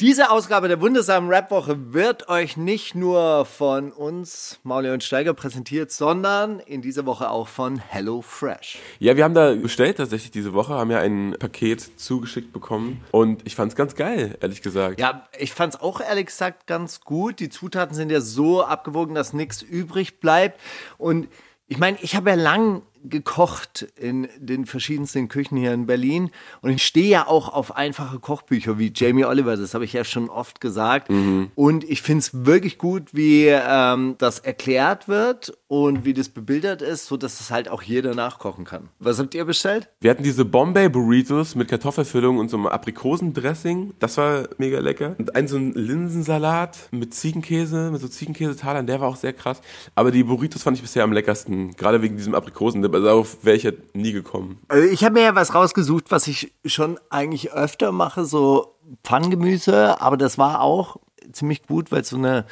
Diese Ausgabe der wundersamen Rap-Woche wird euch nicht nur von uns, Mauli und Steiger, präsentiert, sondern in dieser Woche auch von Hello Fresh. Ja, wir haben da bestellt tatsächlich diese Woche, haben ja ein Paket zugeschickt bekommen und ich fand's ganz geil, ehrlich gesagt. Ja, ich fand's auch ehrlich gesagt ganz gut. Die Zutaten sind ja so abgewogen, dass nichts übrig bleibt und ich meine, ich habe ja lang gekocht in den verschiedensten Küchen hier in Berlin und ich stehe ja auch auf einfache Kochbücher wie Jamie Oliver, das habe ich ja schon oft gesagt. Mhm. Und ich finde es wirklich gut, wie ähm, das erklärt wird und wie das bebildert ist, so dass es halt auch jeder nachkochen kann. Was habt ihr bestellt? Wir hatten diese Bombay Burritos mit Kartoffelfüllung und so einem Aprikosendressing. Das war mega lecker. Und ein so ein Linsensalat mit Ziegenkäse, mit so Ziegenkäsetalern, der war auch sehr krass. Aber die Burritos fand ich bisher am leckersten, gerade wegen diesem Aprikosen aber darauf wäre ich ja nie gekommen. Also ich habe mir ja was rausgesucht, was ich schon eigentlich öfter mache, so Pfanngemüse, aber das war auch ziemlich gut, weil es so eine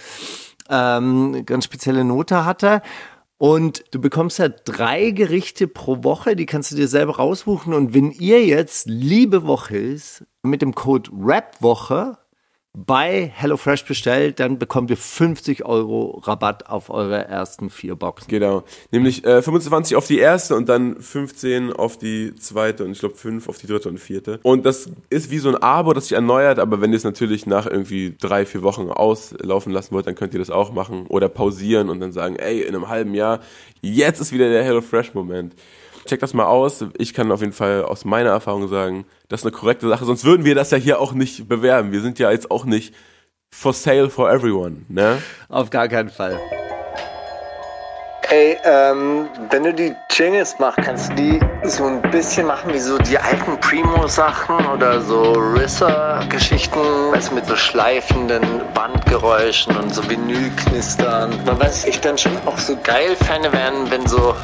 ähm, ganz spezielle Note hatte. Und du bekommst ja drei Gerichte pro Woche, die kannst du dir selber raussuchen. Und wenn ihr jetzt Liebe Woche ist, mit dem Code RAPWOCHE bei HelloFresh bestellt, dann bekommt ihr 50 Euro Rabatt auf eure ersten vier Boxen. Genau. Nämlich äh, 25 auf die erste und dann 15 auf die zweite und ich glaube 5 auf die dritte und vierte. Und das ist wie so ein Abo, das sich erneuert, aber wenn ihr es natürlich nach irgendwie drei, vier Wochen auslaufen lassen wollt, dann könnt ihr das auch machen oder pausieren und dann sagen, ey, in einem halben Jahr, jetzt ist wieder der HelloFresh-Moment. Check das mal aus. Ich kann auf jeden Fall aus meiner Erfahrung sagen, das ist eine korrekte Sache. Sonst würden wir das ja hier auch nicht bewerben. Wir sind ja jetzt auch nicht for sale for everyone, ne? Auf gar keinen Fall. Ey, ähm, wenn du die Jingles machst, kannst du die so ein bisschen machen wie so die alten Primo-Sachen oder so Risser-Geschichten, weißt du, mit so schleifenden Bandgeräuschen und so Vinylknistern. Man weiß, ich dann schon auch so geil fände werden, wenn so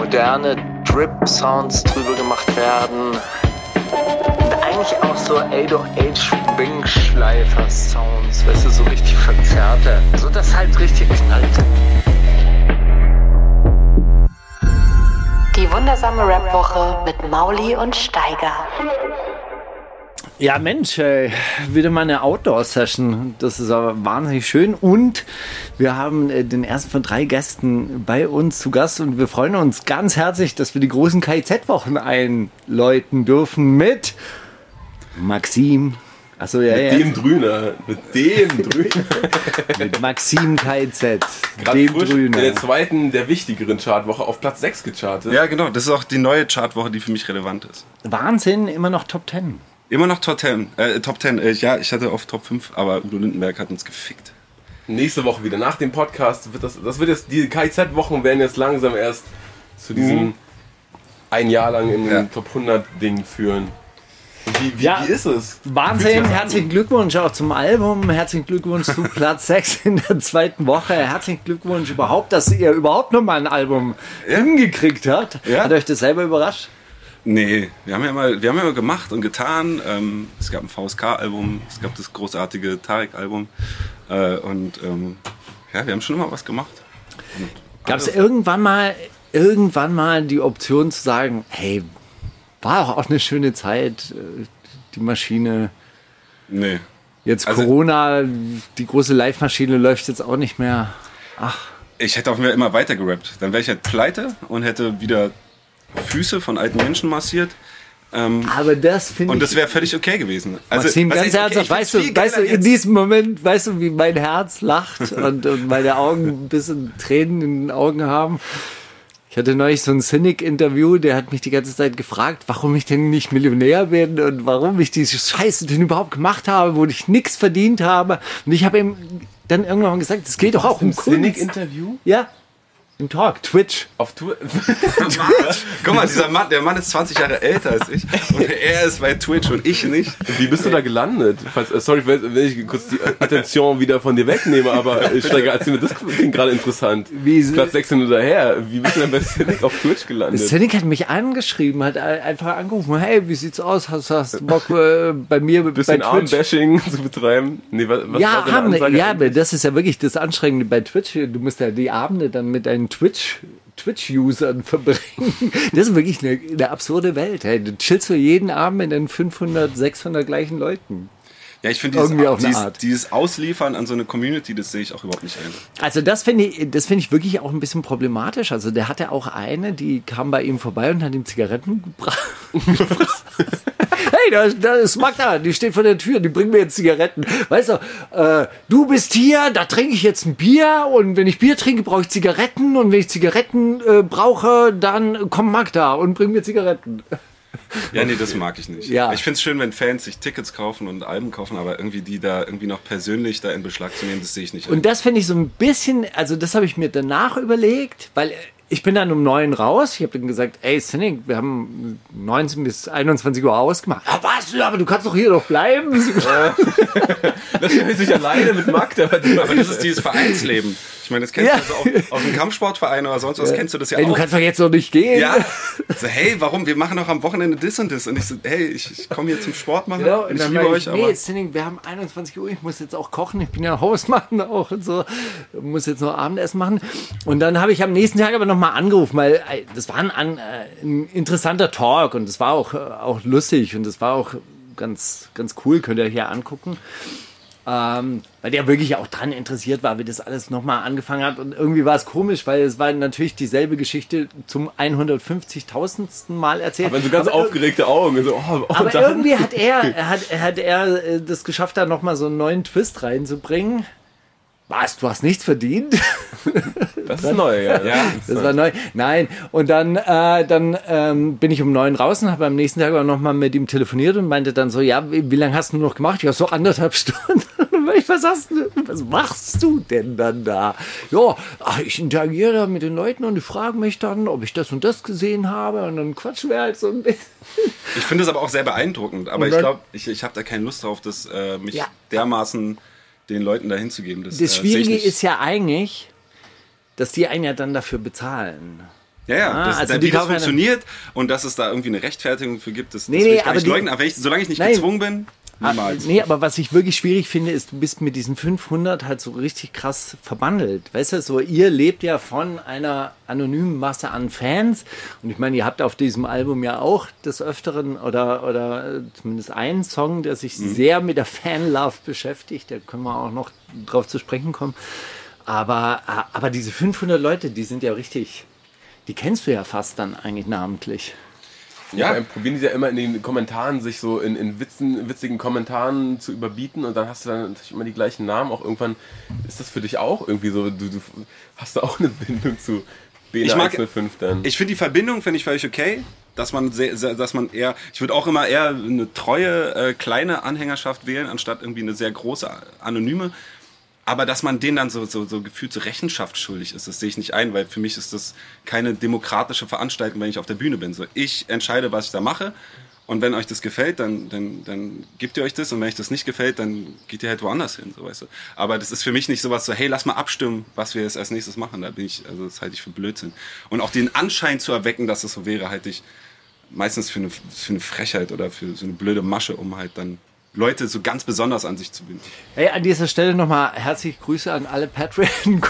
moderne Drip-Sounds drüber gemacht werden. Und eigentlich auch so 808-Wing-Schleifer-Sounds, weißt du, so richtig verzerrte. So dass halt richtig knallt. Die wundersame Rap-Woche mit Mauli und Steiger. Ja, Mensch, ey, wieder mal eine Outdoor-Session. Das ist aber wahnsinnig schön. Und wir haben äh, den ersten von drei Gästen bei uns zu Gast und wir freuen uns ganz herzlich, dass wir die großen KIZ-Wochen einläuten dürfen mit Maxim. Achso, ja, mit ja. dem Drüner. Mit dem Drüner. mit Maxim KIZ. Gerade dem Drüner. in der zweiten, der wichtigeren Chartwoche auf Platz 6 gechartet. Ja, genau. Das ist auch die neue Chartwoche, die für mich relevant ist. Wahnsinn, immer noch Top 10. Immer noch Top 10. Äh, Top 10. Äh, ja, ich hatte auf Top 5, aber Udo Lindenberg hat uns gefickt. Nächste Woche wieder. Nach dem Podcast wird das, das wird jetzt, die KZ-Wochen werden jetzt langsam erst zu diesem mhm. ein Jahr lang in ja. Top 100 Ding führen. Wie, wie, ja, wie, ist es? Wahnsinn, herzlichen Glückwunsch auch zum Album. Herzlichen Glückwunsch zu Platz 6 in der zweiten Woche. Herzlichen Glückwunsch überhaupt, dass ihr überhaupt nochmal ein Album ja. hingekriegt habt. Ja. Hat euch das selber überrascht? Nee, wir haben ja immer, wir haben ja immer gemacht und getan. Ähm, es gab ein VSK-Album, es gab das großartige Tarek-Album. Äh, und ähm, ja, wir haben schon immer was gemacht. Gab es irgendwann mal, irgendwann mal die Option zu sagen, hey, war auch eine schöne Zeit, äh, die Maschine. Nee. Jetzt also, Corona, die große Live-Maschine läuft jetzt auch nicht mehr. Ach. Ich hätte auch mir immer weiter gerappt. Dann wäre ich halt pleite und hätte wieder Füße von alten Menschen massiert. Ähm, aber das finde ich. Und das wäre völlig okay gewesen. Also, Maxim, ganz ernsthaft, okay, weißt, du, weißt du, in diesem Moment, weißt du, wie mein Herz lacht und, und meine Augen ein bisschen Tränen in den Augen haben? Ich hatte neulich so ein Cynic-Interview, der hat mich die ganze Zeit gefragt, warum ich denn nicht Millionär bin und warum ich diese Scheiße denn überhaupt gemacht habe, wo ich nichts verdient habe. Und ich habe ihm dann irgendwann gesagt, es geht doch auch um Kunst. Cynic-Interview? Ja. Im Talk, Twitch. Auf Twitch. Guck mal, dieser Mann, der Mann ist 20 Jahre älter als ich und er ist bei Twitch und ich nicht. Wie bist du da gelandet? Falls, äh, sorry, wenn ich kurz die Attention wieder von dir wegnehme, aber ich Steiger, erzähl mir das klingt gerade interessant. Wie, Platz 16 oder her. Wie bist du denn bei Cynic auf Twitch gelandet? Cynic hat mich angeschrieben, hat einfach angerufen, hey, wie sieht's aus? Hast, du Bock äh, bei mir Bisschen bei Twitch? Armbashing zu betreiben? Nee, was, was ja, haben, ja, das ist ja wirklich das Anstrengende bei Twitch. Du musst ja die Abende dann mit deinen Twitch Twitch-Usern verbringen. Das ist wirklich eine, eine absurde Welt. Hey. Du chillst für jeden Abend mit den 500, 600 gleichen Leuten. Ja, ich finde dieses, Irgendwie auf dieses, Art. dieses Ausliefern an so eine Community, das sehe ich auch überhaupt nicht ein. Also das finde ich, das finde ich wirklich auch ein bisschen problematisch. Also der hatte auch eine, die kam bei ihm vorbei und hat ihm Zigaretten gebracht. hey, da, da ist Magda, die steht vor der Tür, die bringt mir jetzt Zigaretten. Weißt du, äh, du bist hier, da trinke ich jetzt ein Bier und wenn ich Bier trinke, brauche ich Zigaretten und wenn ich Zigaretten äh, brauche, dann kommt Magda und bringt mir Zigaretten. Ja, nee, das mag ich nicht. Ja. Ich finde es schön, wenn Fans sich Tickets kaufen und Alben kaufen, aber irgendwie die da irgendwie noch persönlich da in Beschlag zu nehmen, das sehe ich nicht. Und das finde ich so ein bisschen, also das habe ich mir danach überlegt, weil ich bin dann um neun raus. Ich habe dann gesagt, ey, Sinning, wir haben 19 bis 21 Uhr ausgemacht. Ja, was? Aber du kannst doch hier doch bleiben. Das ist sich alleine mit Magda. aber das ist dieses Vereinsleben. Ich meine, das kennst Ja. du also auch aus dem Kampfsportverein oder sonst was, kennst du das ja ey, du auch. kannst doch jetzt noch nicht gehen. Ja, so, hey, warum? Wir machen doch am Wochenende das und das. Und ich so, hey, ich, ich komme hier zum Sport machen. Genau, und und ich liebe euch, ich, nee, Sinning, wir haben 21 Uhr, ich muss jetzt auch kochen, ich bin ja Hausmann auch und so, muss jetzt noch Abendessen machen. Und dann habe ich am nächsten Tag aber nochmal angerufen, weil äh, das war ein, äh, ein interessanter Talk und das war auch, äh, auch lustig und das war auch ganz, ganz cool, könnt ihr ja angucken. Ähm, weil der wirklich auch dran interessiert war, wie das alles nochmal angefangen hat. Und irgendwie war es komisch, weil es war natürlich dieselbe Geschichte zum 150.000. Mal erzählt. Aber so ganz Aber aufgeregte Augen. So, oh, oh, aber dann- irgendwie hat er, er hat, hat er äh, das geschafft, da nochmal so einen neuen Twist reinzubringen. Was, du hast nichts verdient? das ist neu, ja. ja, Das war neu. Nein. Und dann, äh, dann ähm, bin ich um neun draußen, habe am nächsten Tag auch nochmal mit ihm telefoniert und meinte dann so, ja, wie, wie lange hast du noch gemacht? Ja, so anderthalb Stunden. Was hast du, was machst du denn dann da? Ja, ich interagiere da mit den Leuten und die fragen mich dann, ob ich das und das gesehen habe und dann quatschen wir halt so ein bisschen. Ich finde es aber auch sehr beeindruckend. Aber Und ich dann- glaube, ich, ich habe da keine Lust drauf, das, äh, mich Ja. dermaßen den Leuten da hinzugeben. Das, Das äh, Schwierige nicht. ist ja eigentlich, dass die einen ja dann dafür bezahlen. Ja, ja, Ah, das, also wie das dann- funktioniert und dass es da irgendwie eine Rechtfertigung für gibt, das, Nee, das will ich gar aber nicht leugnen. Aber ich, solange ich nicht Nein. gezwungen bin, Ah, niemals. nee, aber was ich wirklich schwierig finde, ist, du bist mit diesen 500 halt so richtig krass verbandelt. Weißt du, so ihr lebt ja von einer anonymen Masse an Fans. Und ich meine, ihr habt auf diesem Album ja auch des Öfteren oder, oder äh, zumindest einen Song, der sich sehr mit der Fanlove beschäftigt. Da können wir auch noch drauf zu sprechen kommen. Aber, äh, aber diese 500 Leute, die sind ja richtig, die kennst du ja fast dann eigentlich namentlich. Ja, ja. probieren die ja immer in den Kommentaren sich so in, in Witzen, witzigen Kommentaren zu überbieten und dann hast du dann natürlich immer die gleichen Namen. Auch irgendwann ist das für dich auch irgendwie so, du, du hast da auch eine Bindung zu BNA Ich mag- 105 dann. Ich finde die Verbindung finde ich völlig okay, dass man sehr, sehr, dass man eher, ich würde auch immer eher eine treue äh, kleine Anhängerschaft wählen anstatt irgendwie eine sehr große anonyme. Aber dass man denen dann so, so, so gefühlt zur Rechenschaft schuldig ist, das sehe ich nicht ein, weil für mich ist das keine demokratische Veranstaltung, wenn ich auf der Bühne bin. So, ich entscheide, was ich da mache. Und wenn euch das gefällt, dann, dann, dann gebt ihr euch das. Und wenn euch das nicht gefällt, dann geht ihr halt woanders hin, so weißt du. Aber das ist für mich nicht sowas so, hey, lass mal abstimmen, was wir jetzt als nächstes machen. Da bin ich, also das halte ich für Blödsinn. Und auch den Anschein zu erwecken, dass es so wäre, halte ich meistens für eine, für eine Frechheit oder für so eine blöde Masche, um halt dann Leute so ganz besonders an sich zu binden. Hey, an dieser Stelle nochmal herzliche Grüße an alle Patreon,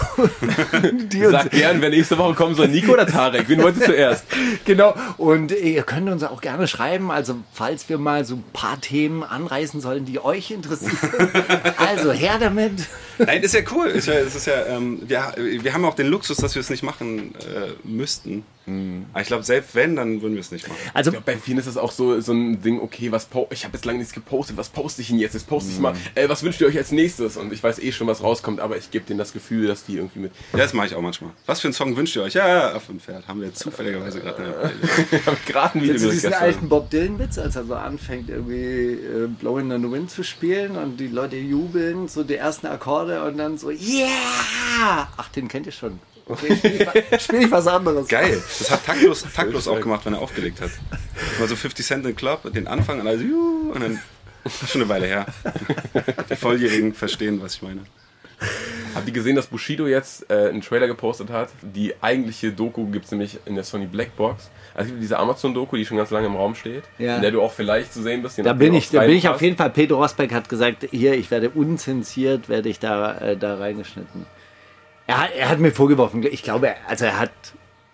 die uns Sag gern, wenn nächste Woche kommen soll, Nico oder Tarek? Wen wollt ihr zuerst? Genau, und ihr könnt uns auch gerne schreiben, also falls wir mal so ein paar Themen anreißen sollen, die euch interessieren. also her damit. Nein, ist ja cool. Ist ja, es ist ja, ähm, wir, wir haben auch den Luxus, dass wir es nicht machen äh, müssten. Aber ich glaube, selbst wenn, dann würden wir es nicht machen. Also Ich glaub, bei vielen ist es auch so, so ein Ding, okay, was po ich habe jetzt lange nichts gepostet, was poste ich denn jetzt? Jetzt poste ich mal, äh, was wünscht ihr euch als nächstes? Und ich weiß eh schon, was rauskommt, aber ich gebe denen das Gefühl, dass die irgendwie mit. Ja, das mache ich auch manchmal. Was für einen Song wünscht ihr euch? Ja, ja, auf dem Pferd. Haben wir jetzt zufälligerweise gerade habe gerade ein Video du diesen gestern. alten Bob Dylan-Witz, als er so anfängt, irgendwie äh, Blowing in the Wind zu spielen und die Leute jubeln, so die ersten Akkorde und dann so, yeah! Ach, den kennt ihr schon. Okay, spiel ich, spiel ich was anderes. Geil. Das hat taktlos, taktlos auch gemacht, wenn er aufgelegt hat. Mal so 50 Cent im Club, den Anfang und also, juhu, und dann. Schon eine Weile her. Die Volljährigen verstehen, was ich meine. Habt ihr gesehen, dass Bushido jetzt äh, einen Trailer gepostet hat? Die eigentliche Doku gibt es nämlich in der Sony Blackbox. Also es gibt diese Amazon-Doku, die schon ganz lange im Raum steht, Ja. in der du auch vielleicht zu sehen bist. Da bin ich, da bin ich auf jeden Fall. Pedro Rosberg hat gesagt, hier, ich werde unzensiert, werde ich da, äh, da reingeschnitten. Er hat, er hat mir vorgeworfen, ich glaube, also er hat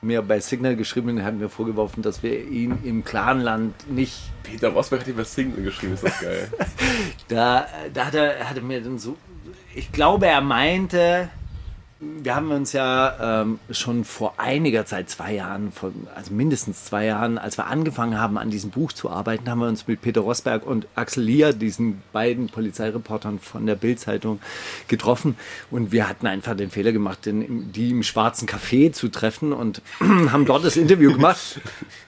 mir bei Signal geschrieben und hat mir vorgeworfen, dass wir ihn im Clanland nicht. Peter Rosberg hat über Single geschrieben, ist das geil. Da, da hat er, hat er mir dann so. Ich glaube, er meinte, wir haben uns ja ähm, schon vor einiger Zeit, zwei Jahren, von, also mindestens zwei Jahren, als wir angefangen haben, an diesem Buch zu arbeiten, haben wir uns mit Peter Rosberg und Axel Lier, diesen beiden Polizeireportern von der Bild-Zeitung, getroffen. Und wir hatten einfach den Fehler gemacht, den, die im Schwarzen Café zu treffen und haben dort das Interview gemacht.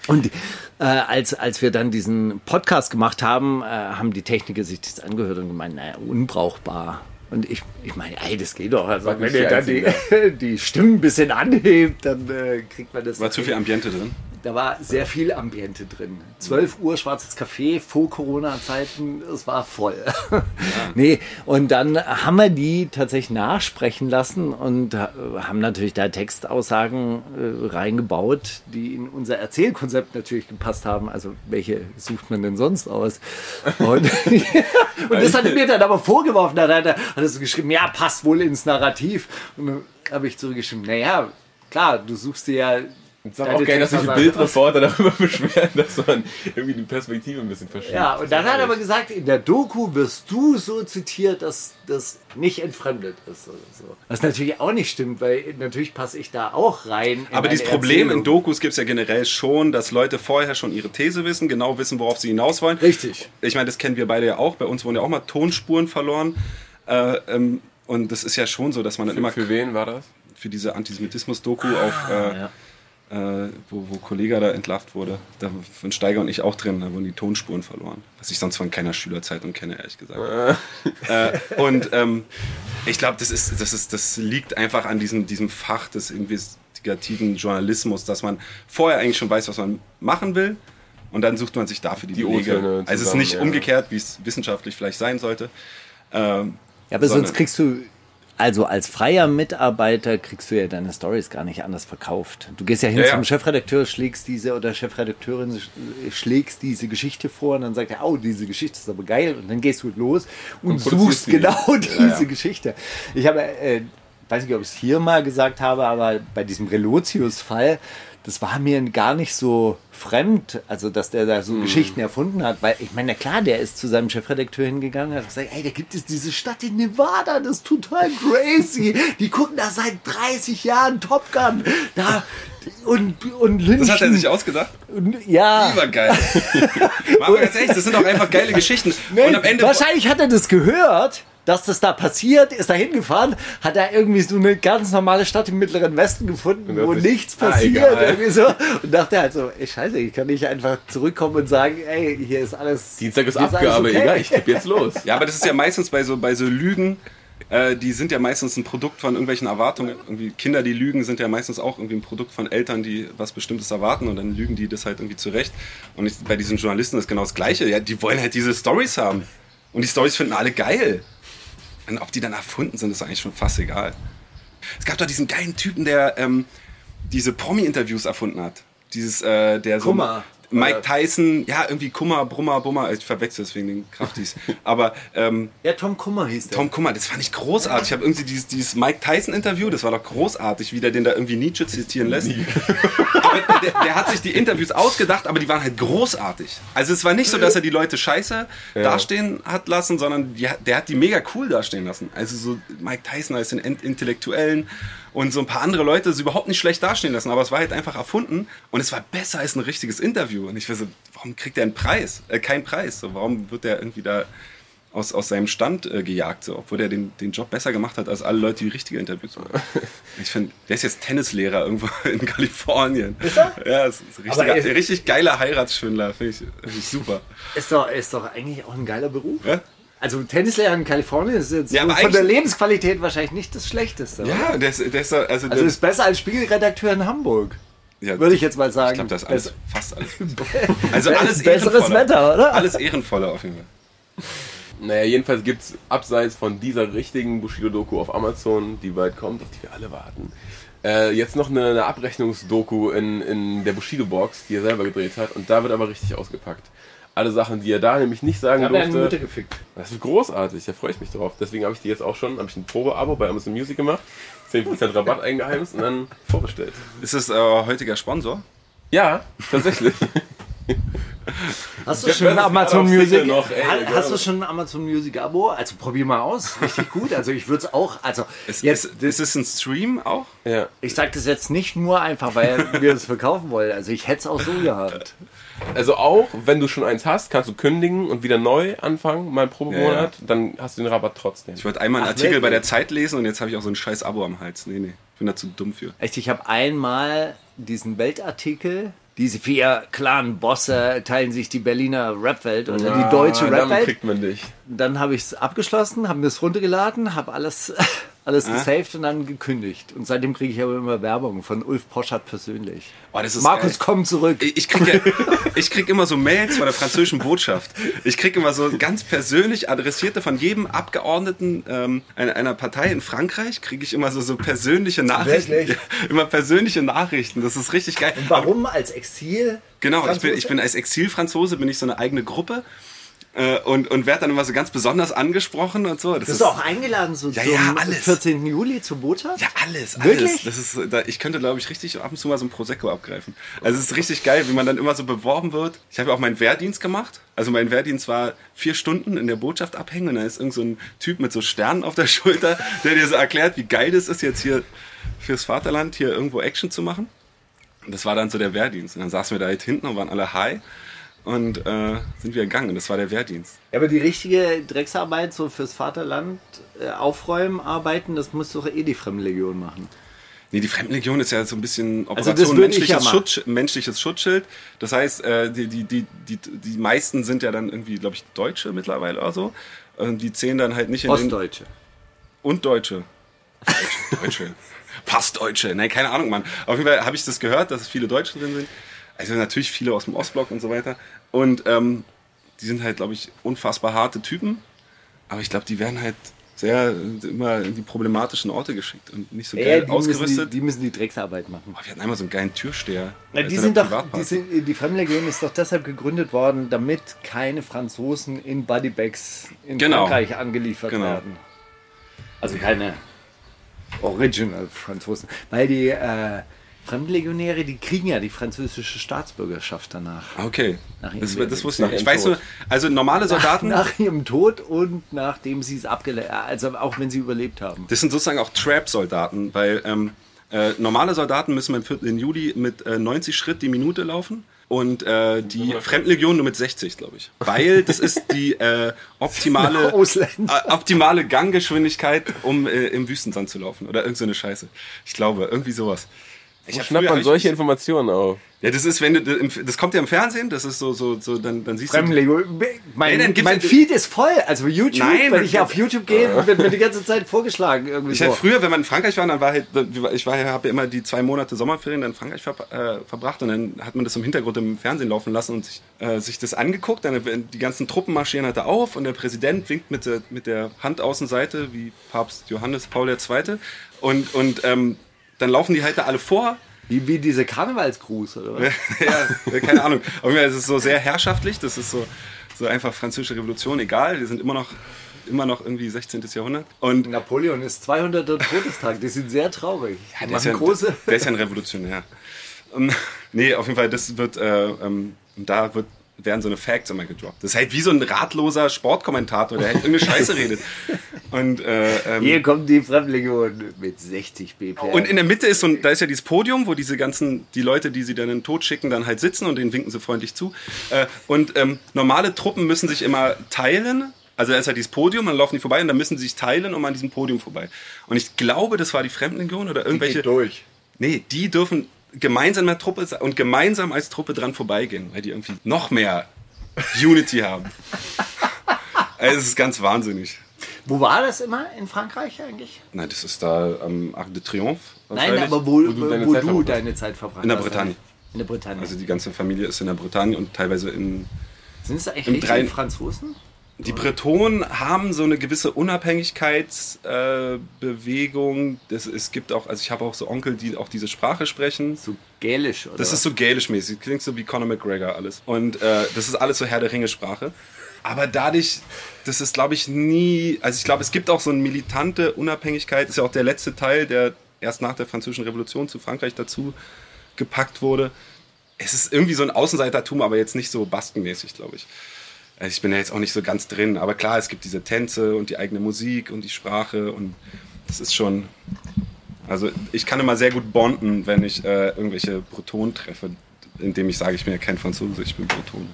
Und äh, als, als wir dann diesen Podcast gemacht haben, äh, haben die Techniker sich das angehört und gemeint, naja, unbrauchbar. Und ich, ich meine, ey, das geht doch. Also, War wenn ihr dann die, die Stimmen ein bisschen anhebt, dann äh, kriegt man das. War zu viel Ambiente drin. Da war sehr viel Ambiente drin. 12 Uhr schwarzes Café, vor Corona-Zeiten, es war voll. nee, und dann haben wir die tatsächlich nachsprechen lassen und äh, haben natürlich da Textaussagen äh, reingebaut, die in unser Erzählkonzept natürlich gepasst haben. Also welche sucht man denn sonst aus? Und, und das hat mir dann aber vorgeworfen. Da hat er, hat so geschrieben, ja, passt wohl ins Narrativ. Und dann habe ich zurückgeschrieben, naja, klar, du suchst dir ja ist auch geil, dass sich Bildreporter darüber beschweren, dass man irgendwie die Perspektive ein bisschen verschiebt. Ja, und dann hat er aber gesagt, in der Doku wirst du so zitiert, dass das nicht entfremdet ist. Oder so. Was natürlich auch nicht stimmt, weil natürlich passe ich da auch rein. in Aber dieses Problem in Erzählung. Dokus gibt es ja generell schon, dass Leute vorher schon ihre These wissen, genau wissen, worauf sie hinaus wollen. Richtig. Ich meine, das kennen wir beide ja auch. Bei uns wurden ja auch mal Tonspuren verloren. Äh, ähm, und das ist ja schon so, dass man dann immer Für wen war das? für diese Antisemitismus-Doku auf, äh, ja. Äh, wo, wo Kollege da entlarvt wurde. Da waren Steiger und ich auch drin, da wurden die Tonspuren verloren. Was ich sonst von keiner Schülerzeitung kenne, ehrlich gesagt. äh, und ähm, ich glaube, das, ist, das, ist, das liegt einfach an diesem, diesem Fach des investigativen Journalismus, dass man vorher eigentlich schon weiß, was man machen will. Und dann sucht man sich dafür die, Die Belege. O-Töne Also es ist zusammen, nicht ja. umgekehrt, wie es wissenschaftlich vielleicht sein sollte. Ähm, Ja, aber sondern- sonst kriegst du, also als freier Mitarbeiter kriegst du ja deine Stories gar nicht anders verkauft. Du gehst ja hin Ja, ja. zum Chefredakteur, schlägst diese oder Chefredakteurin sch- schlägst diese Geschichte vor und dann sagt er, oh, diese Geschichte ist aber geil und dann gehst du los und, Und suchst die. genau diese ja. Geschichte. Ich habe, äh, weiß nicht, ob ich es hier mal gesagt habe, aber bei diesem Relotius-Fall, das war mir gar nicht so fremd, also dass der da so Mhm. Geschichten erfunden hat, weil ich meine, klar, der ist zu seinem Chefredakteur hingegangen und hat gesagt, ey, da gibt es diese Stadt in Nevada, das ist total crazy. Die gucken da seit 30 Jahren Top Gun. Da und, und lynchen. das hat er sich ausgedacht. und, ja. Lieber geil. Machen wir ganz ehrlich, das sind doch einfach geile Geschichten. Nee, wahrscheinlich hat er das gehört, dass das da passiert, ist da hingefahren, hat er irgendwie so eine ganz normale Stadt im Mittleren Westen gefunden, Und wo nichts Ah, passiert. irgendwie so. Und dachte halt so, ey, scheiße, ich kann nicht einfach zurückkommen und sagen, ey, hier ist alles. Dienstag ist Abgabe, okay. egal, ich tippe jetzt los. Ja, aber das ist ja meistens bei so, bei so Lügen, äh, die sind ja meistens ein Produkt von irgendwelchen Erwartungen. Irgendwie Kinder, die lügen, sind ja meistens auch irgendwie ein Produkt von Eltern, die was Bestimmtes erwarten und dann lügen die das halt irgendwie zurecht. Und ich, bei diesen Journalisten ist genau das Gleiche. Ja, die wollen halt diese Stories haben. Und die Stories finden alle geil. Und ob die dann erfunden sind, ist eigentlich schon fast egal. Es gab doch diesen geilen Typen, der ähm, diese Promi-Interviews erfunden hat. Dieses, äh, der so. Kummer. Mike Tyson, ja, irgendwie Kummer, Brummer, Bummer, ich verwechsel es wegen den Kraftis. Aber ähm, Ja, Tom Kummer hieß der. Tom Kummer, das fand ich großartig. Ich habe irgendwie dieses, dieses Mike Tyson-Interview, das war doch großartig, wie der den da irgendwie Nietzsche zitieren lässt. aber der, der hat sich die Interviews ausgedacht, aber die waren halt großartig. Also es war nicht so, dass er die Leute scheiße dastehen hat lassen, sondern die, hat- der hat die mega cool dastehen lassen. Also so Mike Tyson als den Intellektuellen und so ein paar andere Leute das überhaupt nicht schlecht dastehen lassen, aber es war halt einfach erfunden und es war besser als ein richtiges Interview. Und ich war so, warum kriegt er einen Preis? Äh, keinen Preis. So, warum wird der irgendwie da aus, aus seinem Stand äh, gejagt, so, obwohl er den, den Job besser gemacht hat als alle Leute, die richtige Interviews machen. Ich finde, der ist jetzt Tennislehrer irgendwo in Kalifornien. Ist er? Ja, ist, ist ein richtiger, er- richtig geiler Heiratsschwindler, finde ich, find ich super. Ist doch, ist doch eigentlich auch ein geiler Beruf. Ja? Also Tennislehrer in Kalifornien ist jetzt Ja, aber von der Lebensqualität wahrscheinlich nicht das Schlechteste. oder? Ja, der ist, der ist, also, Also ist besser als Spiegelredakteur in Hamburg. ja, Würde ich jetzt mal sagen. Ich glaube, das ist alles, Besser- fast alles. Also alles Besseres ehrenvoller. Wetter, oder? Alles ehrenvoller auf jeden Fall. Naja, jedenfalls gibt es abseits von dieser richtigen Bushido-Doku auf Amazon, die bald kommt, auf die wir alle warten, äh, jetzt noch eine, eine Abrechnungsdoku in, in der Bushido-Box, die er selber gedreht hat. Und da wird aber richtig ausgepackt. Alle Sachen, die er da nämlich nicht sagen Da durfte. gefickt. Das ist großartig, da freue ich mich drauf. Deswegen habe ich die jetzt auch schon, habe ich ein Probeabo bei Amazon Music gemacht, 10% Rabatt eingeheimst und dann vorbestellt. Ist das äh, heutiger Sponsor? Ja, tatsächlich. Hast du Das schon Amazon Music? Noch, ey, Ha- egal. hast du schon ein Amazon Music Abo? Also probier mal aus. Richtig gut. Also ich würde es auch. Also Ist, jetzt, ist, ist es ein Stream auch? ja. ich sage das jetzt nicht nur einfach, weil wir es verkaufen wollen. Also ich hätte es auch so gehabt. Also auch, wenn du schon eins hast, kannst du kündigen und wieder neu anfangen, mal einen Probemonat, dann hast du den Rabatt trotzdem. Ich wollte einmal einen Ach, Artikel wirklich? bei der Zeit lesen und jetzt habe ich auch so ein scheiß Abo am Hals. Nee, nee. Ich bin da zu dumm für. Echt, ich habe einmal diesen Weltartikel. Diese vier klaren Bosse teilen sich die Berliner Rapwelt oder die deutsche Rapwelt. kriegt man dich. Dann habe ich es abgeschlossen, habe mir es runtergeladen, habe alles, alles gesaved und dann gekündigt. Und seitdem kriege ich aber immer Werbung von Ulf Poschardt persönlich. Oh, das ist Markus, geil. komm zurück. Ich krieg, ja, ich krieg immer so Mails von der französischen Botschaft. Ich krieg immer so ganz persönlich adressierte von jedem Abgeordneten ähm, einer, Partei in Frankreich, kriege ich immer so, so persönliche Nachrichten. Wirklich? Immer persönliche Nachrichten. Das ist richtig geil. Warum als Exil? Genau, ich bin, ich bin als Exilfranzose, bin ich so eine eigene Gruppe äh, und, und werde dann immer so ganz besonders angesprochen und so. Das Bist du auch eingeladen so Ja, zum ja, alles. 14. Juli zur Botschaft? Ja, alles, alles. Wirklich? Das ist, da, ich könnte, glaube ich, richtig ab und zu mal so ein Prosecco abgreifen. Also es ist richtig geil, wie man dann immer so beworben wird. Ich habe ja auch meinen Wehrdienst gemacht. Also mein Wehrdienst war vier Stunden in der Botschaft abhängen und da ist irgend so ein Typ mit so Sternen auf der Schulter, der dir so erklärt, wie geil das ist, jetzt hier fürs Vaterland hier irgendwo Action zu machen. Und das war dann so der Wehrdienst. Und dann saßen wir da halt hinten und waren alle high und äh, sind wir gegangen. Und das war der Wehrdienst. Ja, aber die richtige Drecksarbeit so fürs Vaterland, äh, aufräumen, arbeiten, das muss doch eh die Fremdenlegion machen. Nee, die Fremdenlegion ist ja so ein bisschen Also Operation ich menschliches, ja machen. Schutz, menschliches Schutzschild. Das heißt, äh, die, die, die, die, die meisten sind ja dann irgendwie, glaube ich, Deutsche mittlerweile oder so. Und die zählen dann halt nicht in den... Ostdeutsche. Und Deutsche. Deutsche. Deutsche. Passdeutsche. Nein, keine Ahnung, Mann. Auf jeden Fall habe ich das gehört, dass es viele Deutsche drin sind. Also natürlich viele aus dem Ostblock und so weiter. Und ähm, die sind halt, glaube ich, unfassbar harte Typen. Aber ich glaube, die werden halt sehr immer in die problematischen Orte geschickt und nicht so Ja, geil die, müssen die, ausgerüstet. die müssen die Drecksarbeit machen. Oh, wir hatten einmal so einen geilen Türsteher. Na, die sind doch, die, sind, die Fremdenlegion ist doch deshalb gegründet worden, damit keine Franzosen in Bodybags in Genau. Frankreich angeliefert Genau. werden. Also keine Original Franzosen. Weil die äh, Fremdenlegionäre, die kriegen ja die französische Staatsbürgerschaft danach. Okay, Nach ihrem das, das wusste ich Nach nicht. Ich weiß nur, also normale Soldaten, Nach ihrem Tod und nachdem sie es abgelehnt also auch wenn sie überlebt haben. das sind sozusagen auch Trap-Soldaten, weil ähm, äh, normale Soldaten müssen beim 4. Juli mit äh, 90 Schritt die Minute laufen und äh, die Fremdenlegion nur mit 60, glaube ich. Weil das ist die äh, optimale, äh, optimale Ganggeschwindigkeit, um äh, im Wüstensand zu laufen. Oder irgend so eine Scheiße. Ich glaube, irgendwie sowas. Ich schnappt man solche Informationen auf? Ja, das ist, wenn du, das kommt ja im Fernsehen, das ist so, so, so, dann, dann siehst du. Fremdenlegion. Mein, Nee, dann gibt's mein ja- Feed ist voll. Also YouTube, Nein, wenn ich auf YouTube gehe, wird mir die ganze Zeit vorgeschlagen. Irgendwie Ich so. halt früher, wenn man in Frankreich war, dann war halt, ich war ja, habe ja immer die zwei Monate Sommerferien in Frankreich ver, äh, verbracht und dann hat man das im Hintergrund im Fernsehen laufen lassen und sich, äh, sich das angeguckt. Dann die ganzen Truppen marschieren halt da auf und der Präsident winkt mit der, mit der Handaußenseite wie Papst Johannes Paul II. Und, und ähm, dann laufen die halt da alle vor Wie, wie diese Karnevalsgruß, oder was? ja, keine Ahnung. Es ist so sehr herrschaftlich. Das ist so, so einfach französische Revolution. Egal, wir sind immer noch, immer noch irgendwie 16. Jahrhundert. Und Napoleon ist 200. Todestag. Die sind sehr traurig. Die der ist, ja, große. der ist ja ein Revolutionär. Ähm, nee, auf jeden Fall, das wird, äh, ähm, da wird, werden so eine Facts immer gedroppt. Das ist halt wie so ein ratloser Sportkommentator, der halt irgendeine Scheiße redet. Und, äh, ähm, Hier kommt die Fremdenlegion mit 60 BPM. Und in der Mitte ist so ein, da ist ja dieses Podium, wo diese ganzen, die Leute, die sie dann in den Tod schicken, dann halt sitzen und denen winken sie freundlich zu. Äh, und ähm, normale Truppen müssen sich immer teilen. Also da ist ja dieses Podium, dann laufen die vorbei und dann müssen sie sich teilen um an diesem Podium vorbei. Und ich glaube, das war die Fremdenlegion oder irgendwelche. durch. Nee, die dürfen gemeinsam in der Truppe und gemeinsam als Truppe dran vorbeigehen, weil die irgendwie noch mehr Unity haben. Also, es ist ganz wahnsinnig. Wo war das immer in Frankreich eigentlich? Nein, das ist da am Arc de Triomphe. Nein, aber wo, wo, du deine wo Zeit du deine Zeit verbracht In der hast. Bretagne. In der Bretagne. Also die ganze Familie ist in der Bretagne und teilweise in. Sind es eigentlich Dreien- Franzosen? Die Bretonen haben so eine gewisse Unabhängigkeitsbewegung. Äh, das, es gibt auch, also ich habe auch so Onkel, die auch diese Sprache sprechen. So gälisch, oder? Das ist so gälisch-mäßig. Klingt so wie Conor McGregor alles. Und äh, das ist alles so Herr der Ringe-Sprache. Aber dadurch, das ist, glaube ich, nie. Also ich glaube, es gibt auch so eine militante Unabhängigkeit. Das ist ja auch der letzte Teil, der erst nach der Französischen Revolution zu Frankreich dazu gepackt wurde. Es ist irgendwie so ein Außenseitertum, aber jetzt nicht so baskenmäßig, glaube ich. Also ich bin ja jetzt auch nicht so ganz drin, aber klar, es gibt diese Tänze und die eigene Musik und die Sprache und das ist schon. Also ich kann immer sehr gut bonden, wenn ich äh, irgendwelche Bretonen treffe, indem ich sage, ich bin ja kein Franzose, ich bin Breton.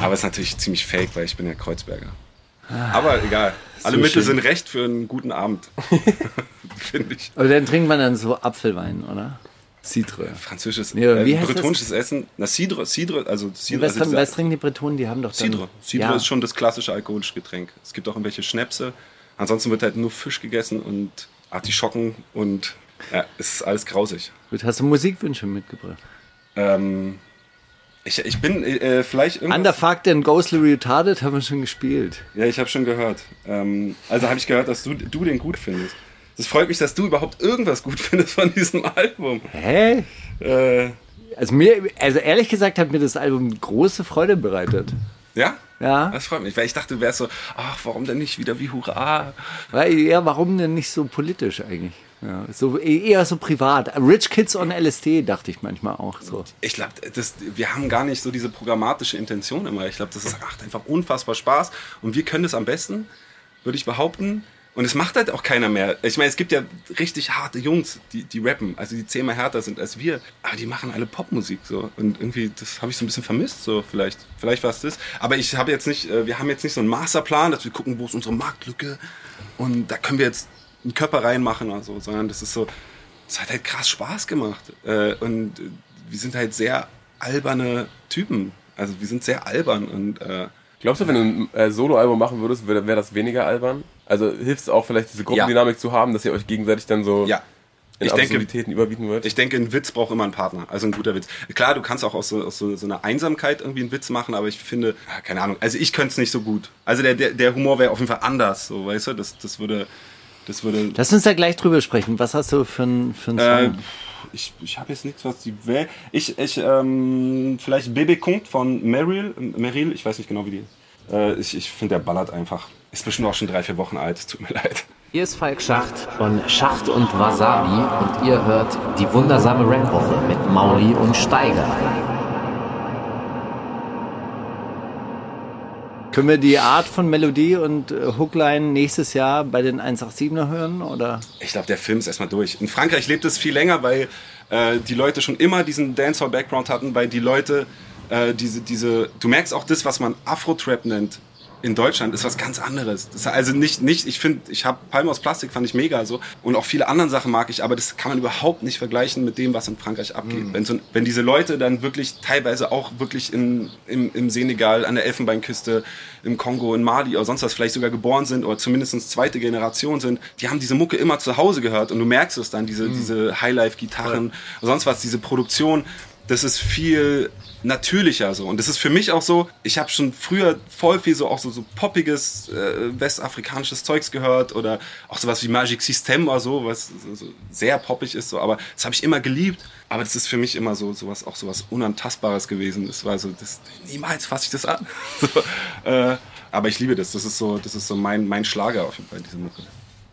Aber es ist natürlich ziemlich fake, weil ich bin ja Kreuzberger. Aber egal. Alle So Mittel schön. sind recht für einen guten Abend. Finde ich. Aber dann trinkt man dann so Apfelwein, oder? Citre. Französisches, Ja, äh, heißt das? bretonisches Essen. Na, Cidre, Cidre, also Cidre. Was, also was trinken die Bretonen? Die haben doch dann... Cidre. Cidre ja. ist schon das klassische alkoholische Getränk. Es gibt auch irgendwelche Schnäpse. Ansonsten wird halt nur Fisch gegessen und Artischocken und ja, es ist alles grausig. Gut, hast du Musikwünsche mitgebracht? Ähm, ich, ich bin äh, vielleicht irgendwas... Under Fucked and Ghostly Retarded haben wir schon gespielt. Ja, ich habe schon gehört. Ähm, also habe ich gehört, dass du, du den gut findest. Das freut mich, dass du überhaupt irgendwas gut findest von diesem Album. Hä? Äh, Also mir, also ehrlich gesagt hat mir das Album große Freude bereitet. ja? Ja. Das freut mich, weil ich dachte, du wärst so, ach, warum denn nicht wieder wie Hurra? Weil, ja, warum denn nicht so politisch eigentlich? Ja, so eher so privat. Rich Kids on LSD dachte ich manchmal auch so. Ich glaube, wir haben gar nicht so diese programmatische Intention immer. Ich glaube, das ist, macht einfach unfassbar Spaß. Und wir können das am besten, würde ich behaupten. Und es macht halt auch keiner mehr. Ich meine, es gibt ja richtig harte Jungs, die, die rappen, also die zehnmal härter sind als wir. Aber die machen alle Popmusik so. Und irgendwie, das habe ich so ein bisschen vermisst, so vielleicht. Vielleicht war es das. Aber ich habe jetzt nicht, äh, wir haben jetzt nicht so einen Masterplan, dass wir gucken, wo ist unsere Marktlücke. Und da können wir jetzt einen Körper reinmachen oder so, sondern das ist so, es hat halt krass Spaß gemacht. Äh, und äh, wir sind halt sehr alberne Typen. Also wir sind sehr albern und Glaubst du, wenn du ein Soloalbum machen würdest, wäre wär das weniger albern? Also hilft es auch vielleicht diese Gruppendynamik zu haben, dass ihr euch gegenseitig dann so ja. in Ich denke, Absurditäten überbieten würdet? ich denke, ein Witz braucht immer einen Partner, also ein guter Witz. Klar, du kannst auch aus so, aus so, so einer Einsamkeit irgendwie einen Witz machen, aber ich finde, ja, keine Ahnung, also ich könnte es nicht so gut. Also der, der, der Humor wäre auf jeden Fall anders, so, weißt du, das, das würde, das würde, Lass uns da gleich drüber sprechen. Was hast du für einen für einen Äh, Song? ich ich habe jetzt nichts, was die Wel Ich, ich ähm, vielleicht Bebe Kungt von Meryl, Meryl, ich weiß nicht genau wie die. Äh, ich ich finde, der ballert einfach. Ist bestimmt auch schon drei, vier Wochen alt, es tut mir leid. Hier ist Falk Schacht von Schacht und Wasabi und ihr hört die wundersame Rap-Woche mit Mauli und Steiger. Können wir die Art von Melodie und äh, Hookline nächstes Jahr bei den 187er hören? Oder? Ich glaube, der Film ist erstmal durch. In Frankreich lebt es viel länger, weil äh, die Leute schon immer diesen Dancehall-Background hatten, weil die Leute äh, diese, diese, du merkst auch das, was man Afro-Trap nennt. In Deutschland ist was ganz anderes. Also nicht, nicht ich finde, ich habe Palme aus Plastik, fand ich mega so. Und auch viele andere Sachen mag ich, aber das kann man überhaupt nicht vergleichen mit dem, was in Frankreich abgeht. Wenn, so, wenn diese Leute dann wirklich teilweise auch wirklich in, im, im Senegal, an der Elfenbeinküste, im Kongo, in Mali oder sonst was vielleicht sogar geboren sind oder zumindest zweite Generation sind, die haben diese Mucke immer zu Hause gehört und du merkst es dann, diese, diese Highlife-Gitarren, sonst was, diese Produktion, das ist viel natürlicher so. Und das ist für mich auch so, ich habe schon früher voll viel so auch so, so poppiges äh, westafrikanisches Zeugs gehört oder auch sowas wie Magic System oder so, was so, so sehr poppig ist, so, aber das habe ich immer geliebt. Aber das ist für mich immer so sowas, auch sowas Unantastbares gewesen. Das war so, das, niemals fasse ich das an. so, äh, aber ich liebe das. Das ist so, das ist so mein, mein Schlager auf jeden Fall, diese Mucke.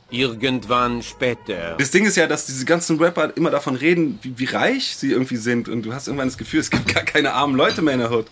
Irgendwann später. Das Ding ist ja, dass diese ganzen Rapper immer davon reden, wie, wie reich sie irgendwie sind. Und du hast irgendwann das Gefühl, es gibt gar keine armen Leute mehr in der Hood.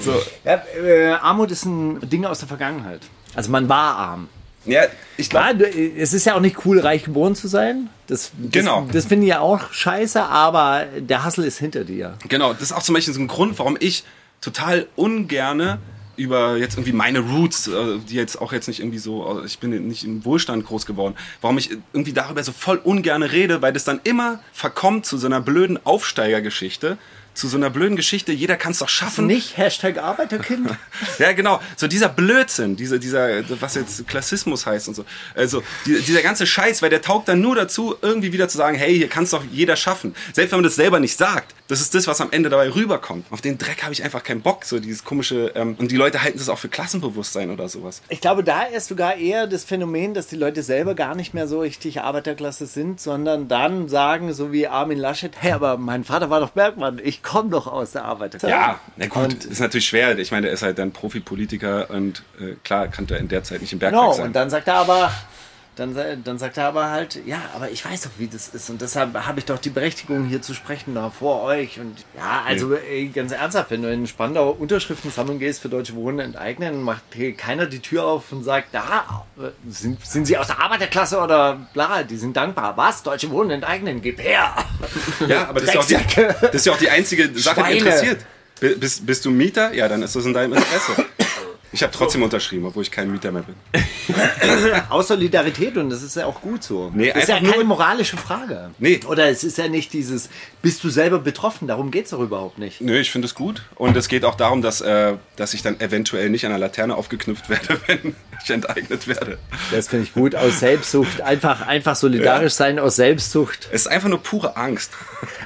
So. Ja, äh, Armut ist ein Ding aus der Vergangenheit. Also man war arm. Ja, ich glaube, es ist ja auch nicht cool, reich geboren zu sein. Das, das, Genau. Das finde ich ja auch scheiße, aber der Hustle ist hinter dir. genau, das ist auch zum Beispiel so ein Grund, warum ich total ungerne über jetzt irgendwie meine Roots, äh, die jetzt auch jetzt nicht irgendwie so, äh, ich bin nicht im Wohlstand groß geworden, warum ich irgendwie darüber so voll ungerne rede, weil das dann immer verkommt zu so einer blöden Aufsteigergeschichte, zu so einer blöden Geschichte, jeder kann es doch schaffen. Nicht Hashtag Arbeiterkind. Ja, genau. So dieser Blödsinn, dieser, dieser, was jetzt Klassismus heißt und so. Also die, dieser ganze Scheiß, weil der taugt dann nur dazu, irgendwie wieder zu sagen, hey, hier kann es doch jeder schaffen. Selbst wenn man das selber nicht sagt. Das ist das, was am Ende dabei rüberkommt. Auf den Dreck habe ich einfach keinen Bock. So dieses komische, ähm, und die Leute halten das auch für Klassenbewusstsein oder sowas. Ich glaube, da ist sogar eher das Phänomen, dass die Leute selber gar nicht mehr so richtig Arbeiterklasse sind, sondern dann sagen, so wie Armin Laschet, hey, aber mein Vater war doch Bergmann, ich komme doch aus der Arbeiterklasse. Ja, na gut, Und- ist natürlich schwer. Ich meine, der ist halt dann Profipolitiker und äh, klar kannte er in der Zeit nicht im Bergwerk Genau, sein. und dann sagt er aber, dann, dann sagt er aber halt, ja, aber ich weiß doch, wie das ist und deshalb habe ich doch die Berechtigung, hier zu sprechen, da vor euch. Und ja, also ey, ganz ernsthaft, wenn du in Spandau Unterschriften sammeln gehst für Deutsche Wohnen enteignen, macht hier keiner die Tür auf und sagt, da, sind, sind sie aus der Arbeiterklasse oder bla, die sind dankbar. Was? Deutsche Wohnen enteignen, gib her! Ja, aber das ist, ja auch die, das ist ja auch die einzige Sache, die Schweine. interessiert. B- Bist, bist du Mieter? Ja, dann ist das in deinem Interesse. Ich habe trotzdem unterschrieben, obwohl ich kein Mieter mehr bin. Aus Solidarität und das ist ja auch gut so. Nee, das ist ja keine moralische Frage. Nee. Oder es ist ja nicht dieses, bist du selber betroffen? Darum geht es doch überhaupt nicht. Nö, ich finde es gut. Und es geht auch darum, dass, äh, dass ich dann eventuell nicht an der Laterne aufgeknüpft werde, wenn ich enteignet werde. Das finde ich gut. Aus Selbstsucht. Einfach, einfach solidarisch sein aus Selbstsucht. Es ist einfach nur pure Angst.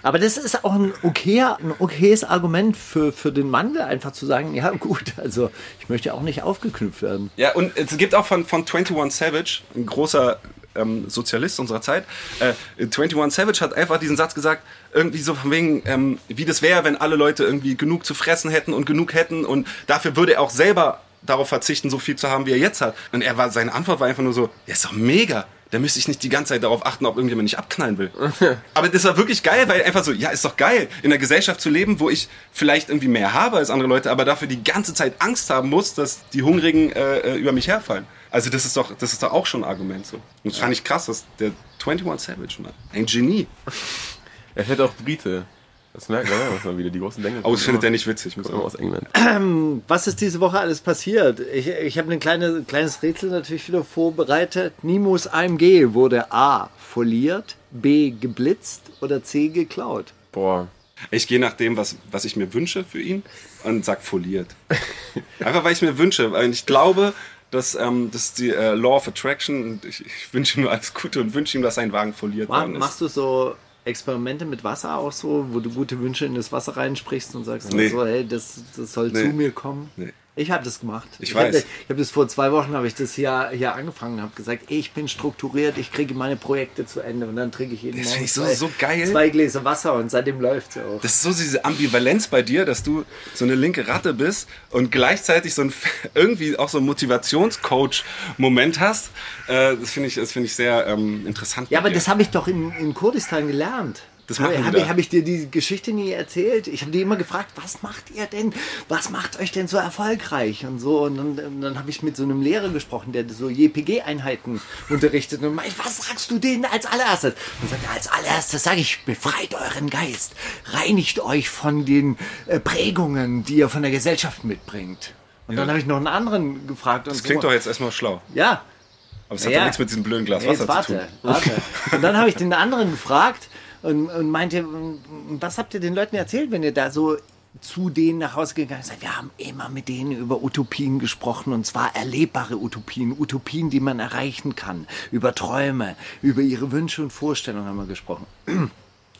Aber das ist auch ein, okayer, ein okayes Argument für, für den Wandel, einfach zu sagen, ja gut, also ich möchte auch nicht aufgeknüpft werden. Ja, und es gibt auch von, von 21 Savage, ein großer ähm, Sozialist unserer Zeit, äh, 21 Savage hat einfach diesen Satz gesagt, irgendwie so von wegen, ähm, wie das wäre, wenn alle Leute irgendwie genug zu fressen hätten und genug hätten und dafür würde er auch selber darauf verzichten, so viel zu haben, wie er jetzt hat. Und er war, seine Antwort war einfach nur so, ja, ist doch mega. Da müsste ich nicht die ganze Zeit darauf achten, ob irgendjemand nicht abknallen will. Aber das war wirklich geil, weil einfach so, ja, ist doch geil, in einer Gesellschaft zu leben, wo ich vielleicht irgendwie mehr habe als andere Leute, aber dafür die ganze Zeit Angst haben muss, dass die Hungrigen äh, äh, über mich herfallen. Also das ist doch, das ist doch auch schon ein Argument so. Und das fand ich krass, dass der 21 Savage, Mann, ein Genie. Er fährt auch Brite. Das merkt man, ja, was man wieder die großen Denker. Oh, das findet er nicht witzig. Muss Immer aus England. Was ist diese Woche alles passiert? Ich, ich habe ein kleine, kleines Rätsel natürlich wieder vorbereitet. Nimus AMG wurde A. foliert, B. geblitzt oder C. geklaut. Boah. Ich gehe nach dem, was, was ich mir wünsche für ihn und sag foliert. Einfach weil ich mir wünsche, weil ich glaube, dass ähm, das ist die äh, Law of Attraction ich, ich wünsche ihm nur alles Gute und wünsche ihm, dass sein Wagen foliert Ma- worden ist. Machst du so Experimente mit Wasser auch so, wo du gute Wünsche in das Wasser reinsprichst und sagst Nee. so, hey, das, das soll Nee. zu mir kommen? Nee. Ich habe das gemacht. Ich hab weiß. das- Ich habe das vor zwei Wochen, habe ich das hier, hier angefangen und habe gesagt, ich bin strukturiert, ich kriege meine Projekte zu Ende und dann trinke ich jeden Das Morgen find ich so- zwei, so geil. zwei Gläser Wasser und seitdem läuft es auch. Das ist so diese Ambivalenz bei dir, dass du so eine linke Ratte bist und gleichzeitig so ein irgendwie auch so ein Motivationscoach-Moment hast. Äh, das finde ich, das finde ich sehr ähm, interessant. Ja, aber dir. das habe ich doch in, in Kurdistan gelernt. Das habe machen hab die ich, da. hab ich dir die Geschichte nie erzählt? Ich habe dir immer gefragt, was macht ihr denn? Was macht euch denn so erfolgreich? Und so. Und dann, und dann habe ich mit so einem Lehrer gesprochen, der so JPG-Einheiten unterrichtet. Und meinte, was sagst du denen als allererstes? Und sagt als allererstes sage ich, befreit euren Geist. Reinigt euch von den äh, Prägungen, die ihr von der Gesellschaft mitbringt. Und dann habe ich noch einen anderen gefragt. Und das klingt so. doch jetzt erstmal schlau. Ja, Aber es hat Ja. doch nichts mit diesem blöden Glas ja, jetzt Wasser zu tun. warte, warte. Und dann habe ich den anderen gefragt und, und meinte, was habt ihr den Leuten erzählt, wenn ihr da so zu denen nach Hause gegangen seid? Wir haben immer mit denen über Utopien gesprochen und zwar erlebbare Utopien, Utopien, die man erreichen kann, über Träume, über ihre Wünsche und Vorstellungen haben wir gesprochen.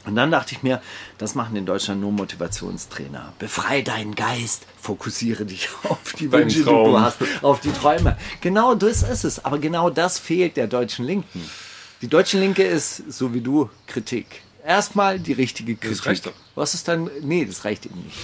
Und dann dachte ich mir, das machen in Deutschland nur Motivationstrainer. Befrei deinen Geist, fokussiere dich auf die Deinen Wünsche, die Traum. du hast, auf die Träume. Genau das ist es. Aber genau das fehlt der deutschen Linken. Die deutsche Linke ist, so wie du, Kritik. Erstmal die richtige Kritik. reicht doch. Was ist dann? Nee, das reicht eben nicht.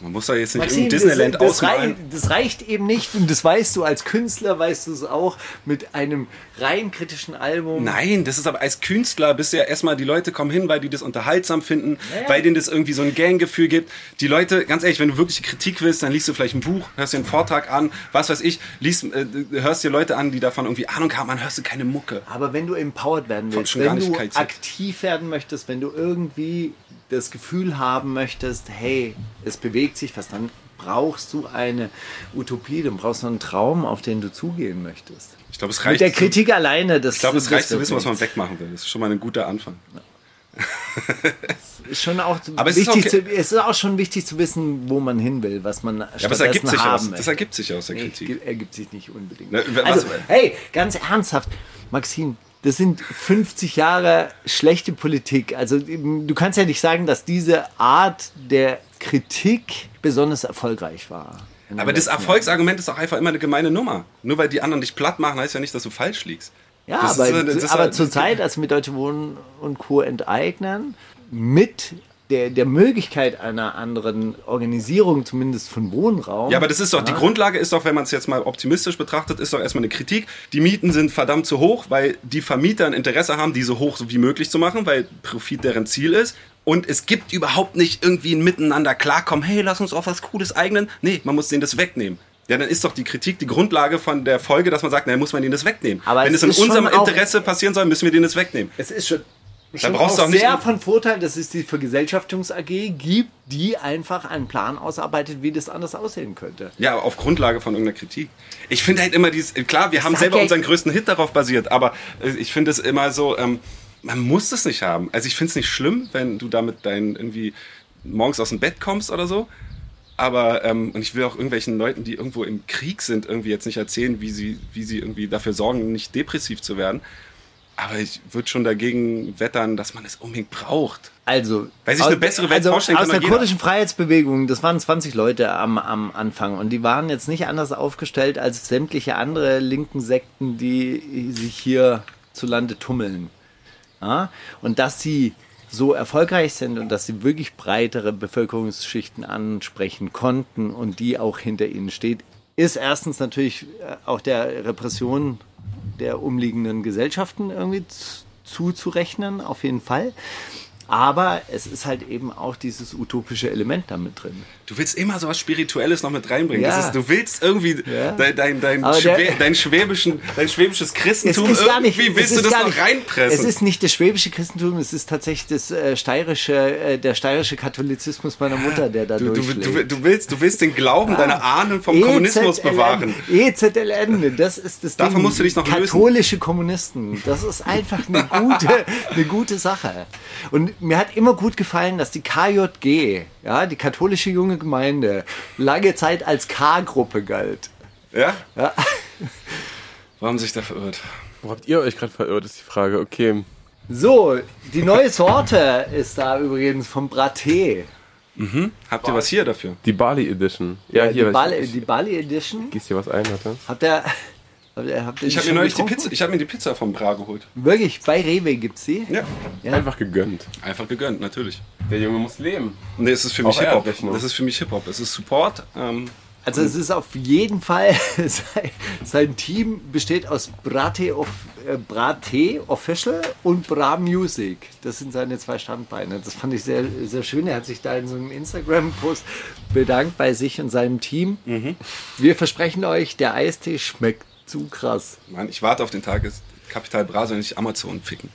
Man muss da jetzt nicht Maxim, im Disneyland das, das, ausmalen. das reicht eben nicht und das weißt du als Künstler, weißt du es auch, mit einem rein kritischen Album. Nein, das ist aber als Künstler bist du ja erstmal, die Leute kommen hin, weil die das unterhaltsam finden, Ja, ja. weil denen das irgendwie so ein Ganggefühl gibt. Die Leute, ganz ehrlich, wenn du wirklich Kritik willst, dann liest du vielleicht ein Buch, hörst dir einen Vortrag an, was weiß ich, liest, äh, hörst dir Leute an, die davon irgendwie Ahnung haben, dann hörst du keine Mucke. Aber wenn du empowered werden willst, wenn du aktiv werden möchtest, wenn du irgendwie das Gefühl haben möchtest, hey, es bewegt sich was, dann brauchst du eine Utopie, dann brauchst du einen Traum, auf den du zugehen möchtest. Ich glaube, es Mit reicht. der Kritik alleine, das ich glaube, es das reicht zu wissen, was man wegmachen will. Das ist schon mal ein guter Anfang. ist schon auch Aber es ist wichtig. okay. zu, es ist auch schon wichtig zu wissen, wo man hin will, was man Ja, aber es ergibt sich, aus, haben das möchte. ergibt sich aus der Nee, Kritik. ge- ergibt sich nicht unbedingt. Ne, was- also, hey, ganz ernsthaft, Maxim, das sind 50 Jahre schlechte Politik. Also du kannst ja nicht sagen, dass diese Art der Kritik besonders erfolgreich war. Aber das Erfolgsargument ist doch einfach immer eine gemeine Nummer. Nur weil die anderen dich platt machen, heißt ja nicht, dass du falsch liegst. Ja, Das aber, ist aber halt- zur Zeit, als wir Deutsche Wohnen und Co. enteignen, mit der, der Möglichkeit einer anderen Organisierung, zumindest von Wohnraum. Ja, aber das ist doch, die Grundlage ist doch, wenn man es jetzt mal optimistisch betrachtet, ist doch erstmal eine Kritik. Die Mieten sind verdammt zu hoch, weil die Vermieter ein Interesse haben, die so hoch wie möglich zu machen, weil Profit deren Ziel ist. Und es gibt überhaupt nicht irgendwie ein Miteinander klarkommen, hey, lass uns auf was Cooles eignen. Nee, man muss denen das wegnehmen. Ja, dann ist doch die Kritik die Grundlage von der Folge, dass man sagt, na, muss man denen das wegnehmen. Aber Wenn es es in unserem Interesse passieren soll, müssen wir denen das wegnehmen. Es ist schon, schon brauchst du auch auch nicht- sehr von Vorteil, dass es die Vergesellschaftungs AG gibt, die einfach einen Plan ausarbeitet, wie das anders aussehen könnte. Ja, auf Grundlage von irgendeiner Kritik. Ich finde halt immer dieses, klar, wir haben sag selber ja- unseren größten Hit darauf basiert, aber äh, ich finde es immer so, ähm, man muss das nicht haben. Also ich finde es nicht schlimm, wenn du damit dein irgendwie morgens aus dem Bett kommst oder so. Aber, ähm, und ich will auch irgendwelchen Leuten, die irgendwo im Krieg sind, irgendwie jetzt nicht erzählen, wie sie, wie sie irgendwie dafür sorgen, nicht depressiv zu werden. Aber ich würde schon dagegen wettern, dass man es unbedingt braucht. Also, Weil sich eine bessere Welt also aus der kurdischen Freiheitsbewegung, das waren 20 Leute am, am Anfang und die waren jetzt nicht anders aufgestellt als sämtliche andere linken Sekten, die sich hier zu Lande tummeln. Ja? Und dass sie so erfolgreich sind und dass sie wirklich breitere Bevölkerungsschichten ansprechen konnten und die auch hinter ihnen steht, ist erstens natürlich äh, auch der Repression der umliegenden Gesellschaften irgendwie zuzurechnen, auf jeden Fall. Aber es ist halt eben auch dieses utopische Element damit drin. Du willst immer so was Spirituelles noch mit reinbringen. Ja. Das ist, du willst irgendwie Ja. dein, dein, dein, Schwä dein, schwäbischen, dein schwäbisches Christentum irgendwie willst es du ist das gar noch nicht- reinpressen. Es ist nicht das schwäbische Christentum, es ist tatsächlich das äh, steirische, äh, der steirische Katholizismus meiner Mutter, der da du, du, du, du, willst, du willst den Glauben deiner Ahnen vom Kommunismus EZLN, bewahren. EZLN, das ist das Davon Ding. musst du dich noch lösen. Katholische Kommunisten, das ist einfach eine gute, eine gute Sache. Und mir hat immer gut gefallen, dass die KJG, ja, die katholische junge Gemeinde, lange Zeit als K-Gruppe galt. Ja? Ja. Warum sich da verirrt? Wo habt ihr euch gerade verirrt, ist die Frage. Okay. So, die neue Sorte ist da übrigens vom Braté. Habt ihr was hier dafür? Die Bali Edition. Ja, hier. die, Bali, ich, die Bali Edition. gieß hier was ein, warte. Habt ihr, habt Ich habe mir neulich die getrunken? Pizza, ich habe mir die Pizza vom Bra geholt. Wirklich, bei Rewe gibt's sie? Ja. Ja. Einfach gegönnt. Einfach gegönnt, natürlich. Der Junge muss leben. Nee, es ist für mich Hip-Hop. Das ist für mich Hip-Hop. Es ist Support. Ähm, Also es ist auf jeden Fall, sein, Team besteht aus Brate, of, äh, Brate Official und Bra Music. Das sind seine zwei Standbeine. Das fand ich sehr, sehr schön. Er hat sich da in so einem Instagram-Post bedankt bei sich und seinem Team. Wir versprechen euch, der Eistee schmeckt zu krass. Mann, ich warte auf den Tag, ist Kapital Bra soll nicht Amazon ficken.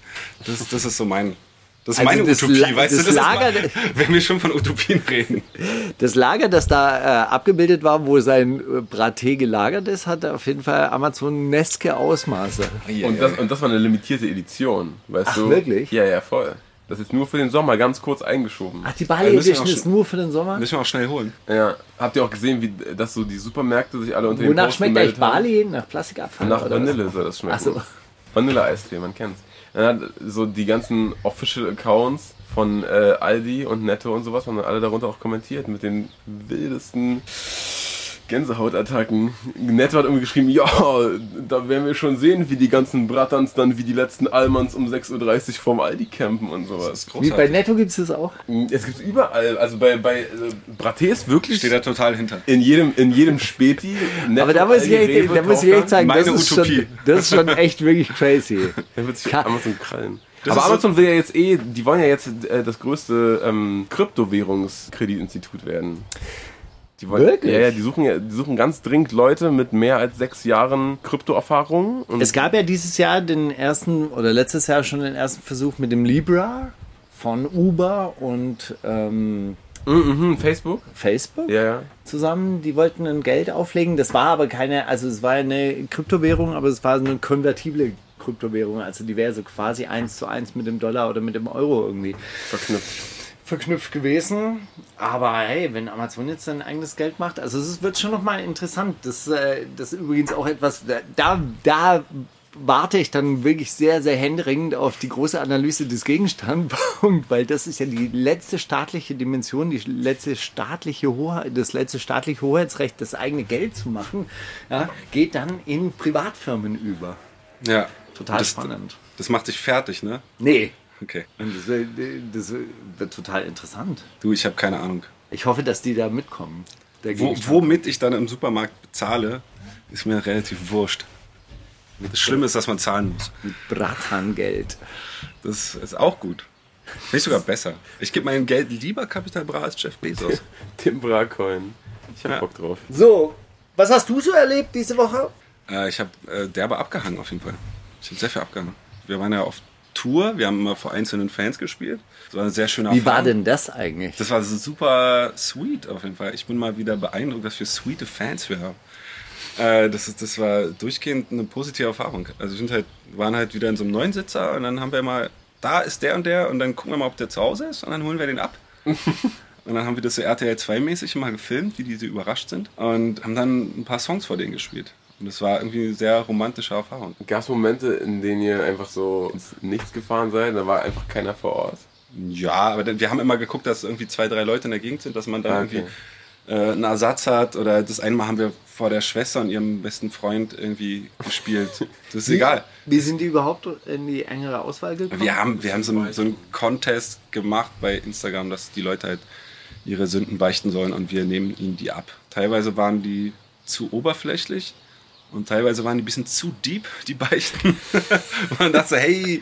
Das, das ist so mein. Das ist Also meine das Utopie, La- weißt das du? Das Lager- ist mal, wenn wir schon von Utopien reden. Das Lager, das da äh, abgebildet war, wo sein äh, Braté gelagert ist, hatte auf jeden Fall Amazoneske Ausmaße. Und das, und das war eine limitierte Edition, weißt Ach, du? wirklich? Ja, ja, voll. Das ist nur für den Sommer ganz kurz eingeschoben. Ach, die Bali Edition ist nur für den Sommer? Müssen wir auch schnell holen. Ja. Habt ihr auch gesehen, wie dass so die Supermärkte sich alle unter den Wonach schmeckt eigentlich? Bali? Nach Plastikabfall? Nach oder was? Vanille soll das schmecken. Ach so. Vanille-Eistee, man kennt's. Dann hat so die ganzen Official Accounts von äh, Aldi und Netto und sowas haben dann alle darunter auch kommentiert mit den wildesten Gänsehautattacken. Netto hat irgendwie geschrieben, ja, da werden wir schon sehen, wie die ganzen Bratans dann wie die letzten Almans um 6.30 Uhr vorm Aldi campen und sowas. Wie bei. Netto gibt es das auch? Es gibt überall, also bei, bei äh, Braté ist wirklich Steht da total hinter. in jedem, in jedem Späti. Netto, Aber da muss ich Aldi, echt, Rewe, da muss ich echt sagen, das ist, Utopie. schon, das ist schon echt wirklich crazy. Dann wird sich Amazon krallen. Das Aber ist so- Amazon will ja jetzt eh, die wollen ja jetzt äh, das größte ähm, Kryptowährungskreditinstitut werden. Die wollen, Wirklich? Ja, ja, die suchen ja, die suchen ganz dringend Leute mit mehr als sechs Jahren Kryptoerfahrung. Es gab ja dieses Jahr den ersten, oder letztes Jahr schon den ersten Versuch mit dem Libra von Uber und ähm, Mhm, Facebook? Facebook Ja, ja. zusammen. Die wollten ein Geld auflegen. Das war aber keine, also es war eine Kryptowährung, aber es war eine konvertible Kryptowährung. Also die wäre so quasi eins zu eins mit dem Dollar oder mit dem Euro irgendwie Verknüpft. Verknüpft gewesen. Aber hey, wenn Amazon jetzt sein eigenes Geld macht, also es wird schon nochmal interessant. Das, äh, das ist übrigens auch etwas, da, da warte ich dann wirklich sehr, sehr händeringend auf die große Analyse des Gegenstandpunkts, weil das ist ja die letzte staatliche Dimension, die letzte staatliche Hoheit, das letzte staatliche Hoheitsrecht, das eigene Geld zu machen, ja, geht dann in Privatfirmen über. Ja. Total das, spannend. Das macht dich fertig, ne? Nee. Okay. Und das, wird- das wird total interessant. Du, ich habe keine Ahnung. Ich hoffe, dass die da mitkommen. Wo, womit ich dann im Supermarkt bezahle, ist mir relativ wurscht. Das Schlimme ist, dass man zahlen muss. Bratangeld. Das ist auch gut. Finde ich sogar besser. Ich gebe mein Geld lieber Capital Bra als Jeff Bezos. Tim Bracoin. Ich hab Ja. Bock drauf. So, was hast du so erlebt diese Woche? äh, ich habe äh, derbe abgehangen auf jeden Fall. Ich habe sehr viel abgehangen. Wir waren ja auf Tour, wir haben immer vor einzelnen Fans gespielt. Das war eine sehr schöne Wie war denn das eigentlich? Das war super sweet auf jeden Fall. Ich bin mal wieder beeindruckt, was für sweete Fans wir haben. Äh, das, ist, das war durchgehend eine positive Erfahrung. Also wir sind halt, waren halt wieder in so einem Neunsitzer und dann haben wir mal, da ist der und der und dann gucken wir mal, ob der zu Hause ist und dann holen wir den ab. und dann haben wir das so RTL 2-mäßig mal gefilmt, wie die so überrascht sind und haben dann ein paar Songs vor denen gespielt. Und das war irgendwie eine sehr romantische Erfahrung. Gab es Momente, in denen ihr einfach so ins Nichts gefahren seid? Da war einfach keiner vor Ort. Ja, aber wir haben immer geguckt, dass irgendwie zwei, drei Leute in der Gegend sind, dass man da Ah, okay. irgendwie äh, einen Ersatz hat. Oder das eine Mal haben wir vor der Schwester und ihrem besten Freund irgendwie gespielt. Das ist egal. Wie sind die überhaupt in die engere Auswahl gekommen? Wir haben, wir haben so, einen, so einen Contest gemacht bei Instagram, dass die Leute halt ihre Sünden beichten sollen und wir nehmen ihnen die ab. Teilweise waren die zu oberflächlich und teilweise waren die ein bisschen zu deep, die Beichten. Und man dachte so, hey,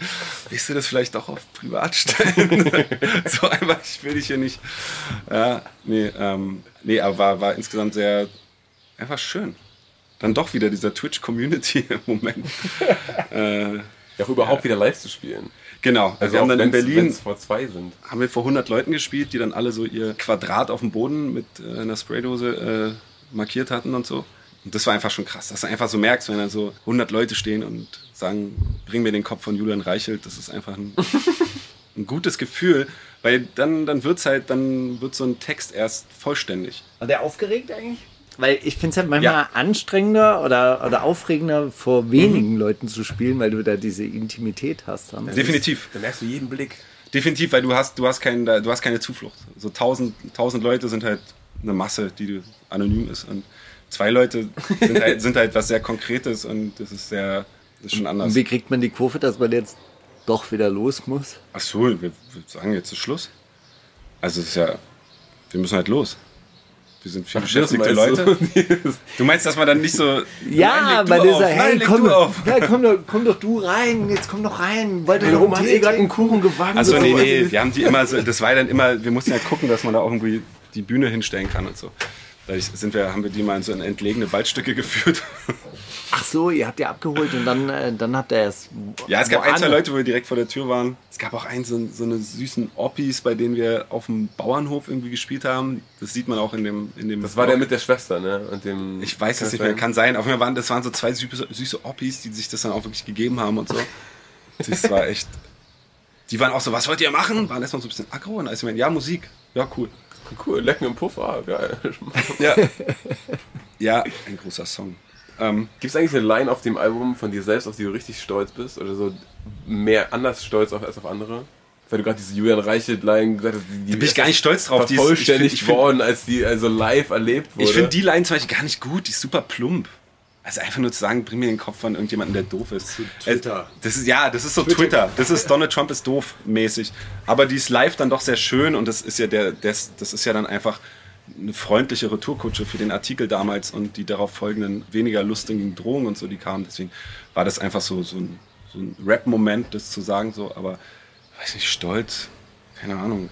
willst du das vielleicht doch auf privat stellen? so einfach, ich will dich hier nicht. Ja, nee, ähm, nee aber war, war insgesamt sehr einfach schön. Dann doch wieder dieser Twitch-Community-Moment. äh, Ja, auch überhaupt wieder live zu spielen. genau, also wir haben dann in Berlin vor zwei sind. haben wir vor 100 Leuten gespielt, die dann alle so ihr Quadrat auf dem Boden mit äh, einer Spraydose äh, markiert hatten und so. Und das war einfach schon krass, dass du einfach so merkst, wenn da so 100 Leute stehen und sagen, bring mir den Kopf von Julian Reichelt, das ist einfach ein, ein gutes Gefühl, weil dann, dann wird's halt, dann wird so ein Text erst vollständig. War der aufgeregt eigentlich? Weil ich finde es halt manchmal Ja. anstrengender oder, oder aufregender, vor wenigen Leuten zu spielen, weil du da diese Intimität hast. Dann. Definitiv. Da merkst du jeden Blick. Definitiv, weil du hast, du hast, kein, du hast keine Zuflucht. So tausend, tausend Leute sind halt eine Masse, die anonym ist. Und zwei Leute sind halt, sind halt was sehr Konkretes und das ist sehr, das ist schon anders. Und wie kriegt man die Kurve, dass man jetzt doch wieder los muss? Ach so, wir, wir sagen jetzt ist Schluss. Also es ist ja, wir müssen halt los. Wir sind viel beschäftigte meinst du? Leute. Du meinst, dass man dann nicht so. Ja, nein, weil nein, hey, leg komm, du doch- auf. ja, komm, doch, komm doch du rein, jetzt komm doch rein. Ihr Der Roman eh gerade einen? Kuchen gebacken. Achso, nee, So. nee, wir haben die immer so, das war dann immer, wir mussten ja gucken, dass man da auch irgendwie die Bühne hinstellen kann und so. Sind wir, haben wir die mal in so in entlegene Waldstücke geführt. Ach so, ihr habt die abgeholt und dann, äh, dann habt ihr es. Ja, es gab ein, zwei Leute, wo wir direkt vor der Tür waren. Es gab auch einen, so, so eine süßen Oppis, bei denen wir auf dem Bauernhof irgendwie gespielt haben. Das sieht man auch in dem, in dem Das war der mit der Schwester, ne? Und dem Ich weiß es nicht mehr, kann sein. Auf jeden Fall waren das waren so zwei süße, süße Oppis, die sich das dann auch wirklich gegeben haben und so. Das war echt. Die waren auch so, was wollt ihr machen? Waren erstmal so ein bisschen aggro und als ich meinte, ja, Musik. Ja, cool. Cool, lecken im Puff, ah, geil. Ja. ja, ein großer Song. Ähm, Gibt es eigentlich eine Line auf dem Album von dir selbst, auf die du richtig stolz bist? Oder so mehr anders stolz auf, als auf andere? Weil du gerade diese Julian Reichelt-Line gesagt hast, die, Da bin ich gar nicht stolz drauf. Die ist- find- worden, als die also live erlebt wurde. ich finde die Line zum Beispiel gar nicht gut, die ist super plump. Also einfach nur zu sagen, bring mir den Kopf von irgendjemandem, der doof ist. Twitter. Äh, Das ist, ja, das ist so Twitter. Das ist Donald Trump ist doof mäßig. Aber die ist live dann doch sehr schön und das ist ja der, das, das ist ja dann einfach eine freundliche Retourkutsche für den Artikel damals und die darauf folgenden weniger lustigen Drohungen und so, die kamen. Deswegen war das einfach so, so ein, so ein Rap-Moment, das zu sagen, so, aber weiß nicht, stolz, keine Ahnung.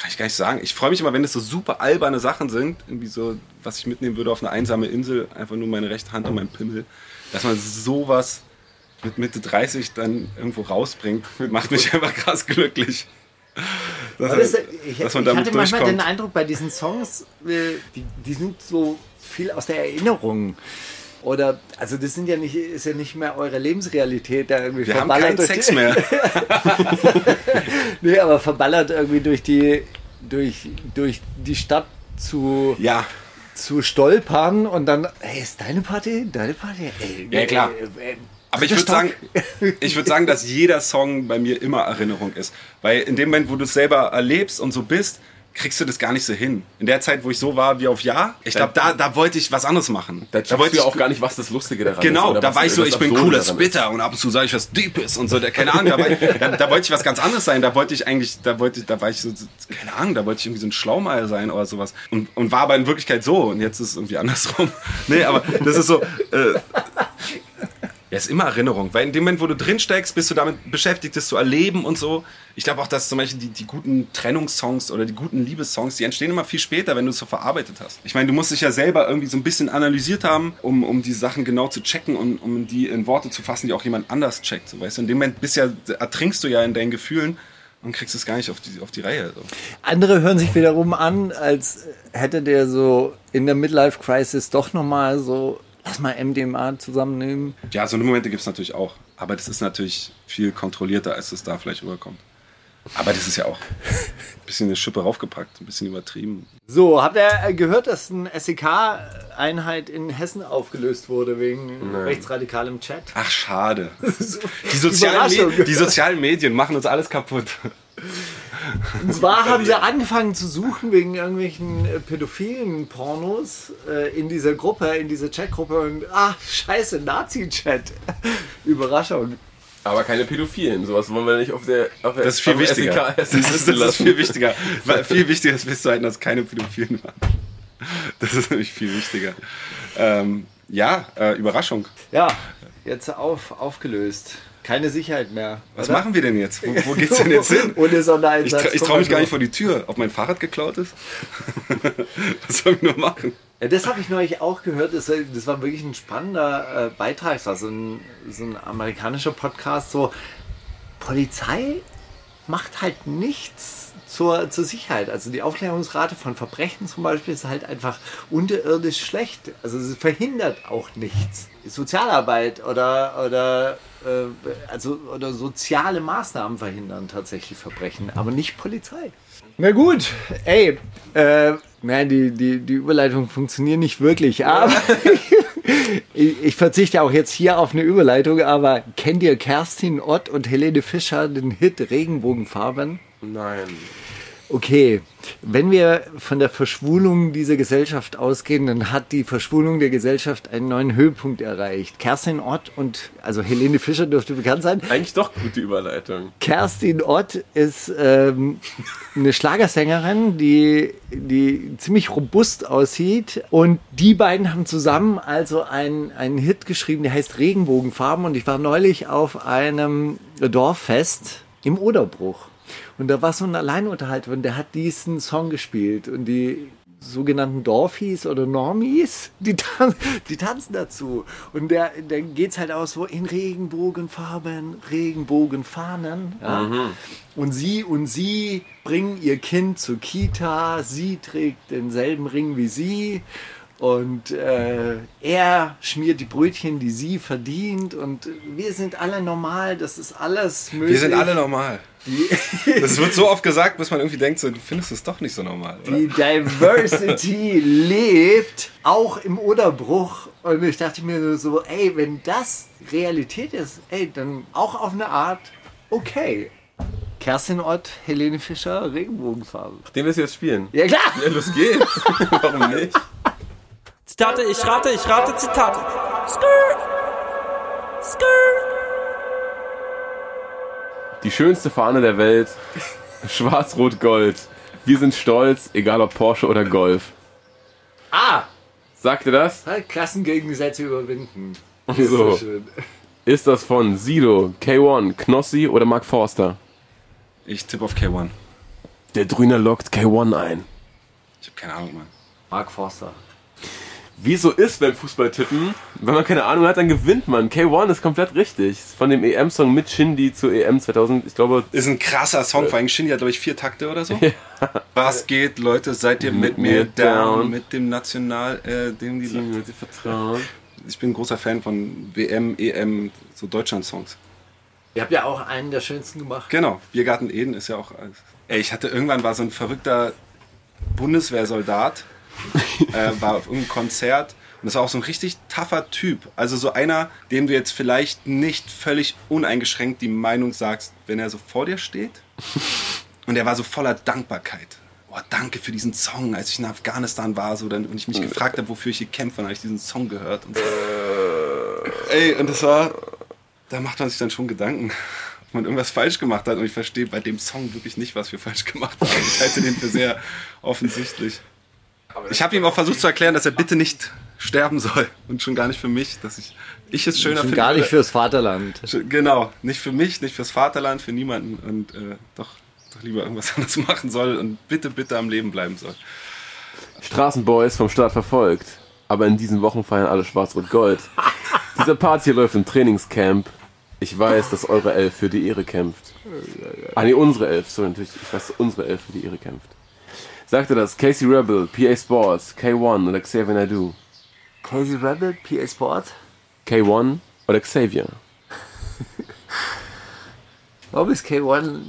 Kann ich gar nicht sagen. Ich freue mich immer, wenn das so super alberne Sachen sind, irgendwie so, was ich mitnehmen würde auf eine einsame Insel, einfach nur meine rechte Hand und mein Pimmel, dass man sowas mit Mitte 30 dann irgendwo rausbringt, macht mich einfach krass glücklich. Dass, das, ich, dass man ich damit hatte manchmal den Eindruck, bei diesen Songs, äh, die, die sind so viel aus der Erinnerung. Oder, also das sind ja nicht, ist ja nicht mehr eure Lebensrealität, da irgendwie Wir haben verballert keinen durch Sex mehr. Nee, aber verballert irgendwie durch die, durch, durch die Stadt zu, Ja, zu stolpern und dann, hey, ist deine Party? Deine Party? Ey, Ja, klar. Äh, äh, Aber ich würde sagen, ich würde sagen, dass jeder Song bei mir immer Erinnerung ist. Weil in dem Moment, wo du es selber erlebst und so bist, kriegst du das gar nicht so hin. In der Zeit, wo ich so war wie auf Ja, ich glaube, da, da wollte ich was anderes machen. Da da wollte ich auch gar nicht, was das Lustige daran ist. Genau, da war ich so, ich bin cooler. Spitter und ab und zu sage ich was Deepes und so, da, keine Ahnung, da, war, da, da wollte ich was ganz anderes sein, da wollte ich eigentlich, da wollte ich, da war ich so, so, keine Ahnung, da wollte ich irgendwie so ein Schlaumeier sein oder sowas und, und war aber in Wirklichkeit so und jetzt ist es irgendwie andersrum. Nee, aber das ist so, äh, ja, ist immer Erinnerung, weil in dem Moment, wo du drin steckst, bist du damit beschäftigt, das zu erleben und so. Ich glaube auch, dass zum Beispiel die, die guten Trennungssongs oder die guten Liebessongs, die entstehen immer viel später, wenn du es so verarbeitet hast. Ich meine, du musst dich ja selber irgendwie so ein bisschen analysiert haben, um, um die Sachen genau zu checken und um die in Worte zu fassen, die auch jemand anders checkt. So, weißt du? In dem Moment bist ja, ertrinkst du ja in deinen Gefühlen und kriegst es gar nicht auf die, auf die Reihe. So. Andere hören sich wiederum an, als hätte der so in der Midlife-Crisis doch nochmal so, lass mal MDMA zusammennehmen. Ja, so eine Momente gibt es natürlich auch. Aber das ist natürlich viel kontrollierter, als es da vielleicht rüberkommt. Aber das ist ja auch ein bisschen eine Schippe raufgepackt, ein bisschen übertrieben. So, habt ihr gehört, dass eine SEK-Einheit in Hessen aufgelöst wurde wegen rechtsradikalem Chat? Ach, schade. Die sozialen, die sozialen Medien machen uns alles kaputt. Und zwar haben sie angefangen zu suchen wegen irgendwelchen äh, pädophilen Pornos äh, in dieser Gruppe, in dieser Chatgruppe und ach, scheiße, Nazi-Chat. Überraschung. Aber keine Pädophilen. Sowas wollen wir nicht auf der auf der Das ist viel auf wichtiger. Das ist, das ist viel wichtiger. Weil viel wichtiger ist festzuhalten, dass keine Pädophilen waren. Das ist nämlich viel wichtiger. Ähm, ja, äh, Überraschung. Ja, jetzt auf, aufgelöst. Keine Sicherheit mehr. Was oder? machen wir denn jetzt? Wo, wo geht's denn jetzt hin? Ohne Ich, Sondereinsatz. tra ich traue mich gar nicht vor die Tür. Ob mein Fahrrad geklaut ist? Was soll ich nur machen? Ja, das habe ich neulich auch gehört. Das, das war wirklich ein spannender äh, Beitrag. Es war so ein, so ein amerikanischer Podcast. So, Polizei macht halt nichts zur, zur Sicherheit. Also die Aufklärungsrate von Verbrechen zum Beispiel ist halt einfach unterirdisch schlecht. Also es verhindert auch nichts. Sozialarbeit oder, oder, also, oder soziale Maßnahmen verhindern tatsächlich Verbrechen, aber nicht Polizei. Na gut, ey, äh, nein, die, die, die Überleitung funktioniert nicht wirklich, aber ich, ich verzichte auch jetzt hier auf eine Überleitung, aber kennt ihr Kerstin Ott und Helene Fischer den Hit Regenbogenfarben? Nein. Okay, wenn wir von der Verschwulung dieser Gesellschaft ausgehen, dann hat die Verschwulung der Gesellschaft einen neuen Höhepunkt erreicht. Kerstin Ott und, also Helene Fischer dürfte bekannt sein, Eigentlich doch gute Überleitung. Kerstin Ott ist ähm, eine Schlagersängerin, die, die ziemlich robust aussieht. Und die beiden haben zusammen also einen, einen Hit geschrieben, der heißt Regenbogenfarben. Und ich war neulich auf einem Dorffest im Oderbruch. Und da war so ein Alleinunterhalter und der hat diesen Song gespielt. Und die sogenannten Dorfies oder Normies, die, tan die tanzen dazu. Und der, der geht's halt aus, so in Regenbogenfarben, Regenbogenfahnen. Ja? Und sie und sie bringen ihr Kind zur Kita, sie trägt denselben Ring wie sie. Und äh, er schmiert die Brötchen, die sie verdient. Und wir sind alle normal, das ist alles möglich. Wir sind alle normal. Das wird so oft gesagt, bis man irgendwie denkt, so, du findest es doch nicht so normal. Oder? Die Diversity lebt auch im Oderbruch. Und ich dachte mir so, ey, wenn das Realität ist, ey, dann auch auf eine Art okay. Kerstin Ott, Helene Fischer, Regenbogenfarben. Den wir jetzt spielen. Ja klar! Ja, los geht's. Warum nicht? Zitate, ich rate, ich rate Zitate. Skrr. Skrr. Die schönste Fahne der Welt. Schwarz-Rot-Gold. Wir sind stolz, egal ob Porsche oder Golf. Ah! Sagt ihr das? Halt Klassengegensätze überwinden. So. schön. Ist das von Sido, K1, Knossi oder Mark Forster? Ich tippe auf K1. Der Drüner lockt K1 ein. Ich habe keine Ahnung, Mann. Mark Forster. Wie es so ist beim Fußballtippen, wenn man keine Ahnung hat, dann gewinnt man. K1 ist komplett richtig. Von dem EM-Song mit Shindy zu EM 2000, ich glaube, Ist ein krasser Song, vor allem Shindy hat, glaube ich, vier Takte oder so. Was geht, Leute? Seid ihr mit, Mit mir down? down. Mit dem National, äh, dem die mit dem Vertrauen. ich bin ein großer Fan von WM, EM, so Deutschland-Songs. Ihr habt ja auch einen der schönsten gemacht. Genau, Biergarten Eden ist ja auch. Ey, ich hatte irgendwann war so ein verrückter Bundeswehrsoldat, äh, war auf irgendeinem Konzert und das war auch so ein richtig taffer Typ. Also so einer, dem du jetzt vielleicht nicht völlig uneingeschränkt die Meinung sagst, wenn er so vor dir steht. Und er war so voller Dankbarkeit. Oh, danke für diesen Song, als ich in Afghanistan war so, dann, und ich mich gefragt habe, wofür ich hier kämpfe, dann habe ich diesen Song gehört. Und so. Ey, und das war, da macht man sich dann schon Gedanken, ob man irgendwas falsch gemacht hat. Und ich verstehe bei dem Song wirklich nicht, was wir falsch gemacht haben. Ich halte den für sehr offensichtlich. Ich habe ihm auch versucht zu erklären, dass er bitte nicht sterben soll. Und schon gar nicht für mich, dass ich, ich es schöner finde. gar nicht fürs Vaterland. Genau, nicht für mich, nicht fürs Vaterland, für niemanden. Und äh, doch, doch lieber irgendwas anderes machen soll und bitte, bitte am Leben bleiben soll. Straßenboys vom Staat verfolgt. Aber in diesen Wochen feiern alle Schwarz-Rot-Gold. Dieser Part hier läuft im Trainingscamp. Ich weiß, dass eure Elf für die Ehre kämpft. Ah, nee, unsere Elf. So, natürlich. Ich weiß, dass unsere Elf für die Ehre kämpft. Sagte das Casey Rebel, PA Sports, K1 oder Xavier Naidoo? Casey Rebel, PA Sport. K1 oder Xavier? Warum ist K1,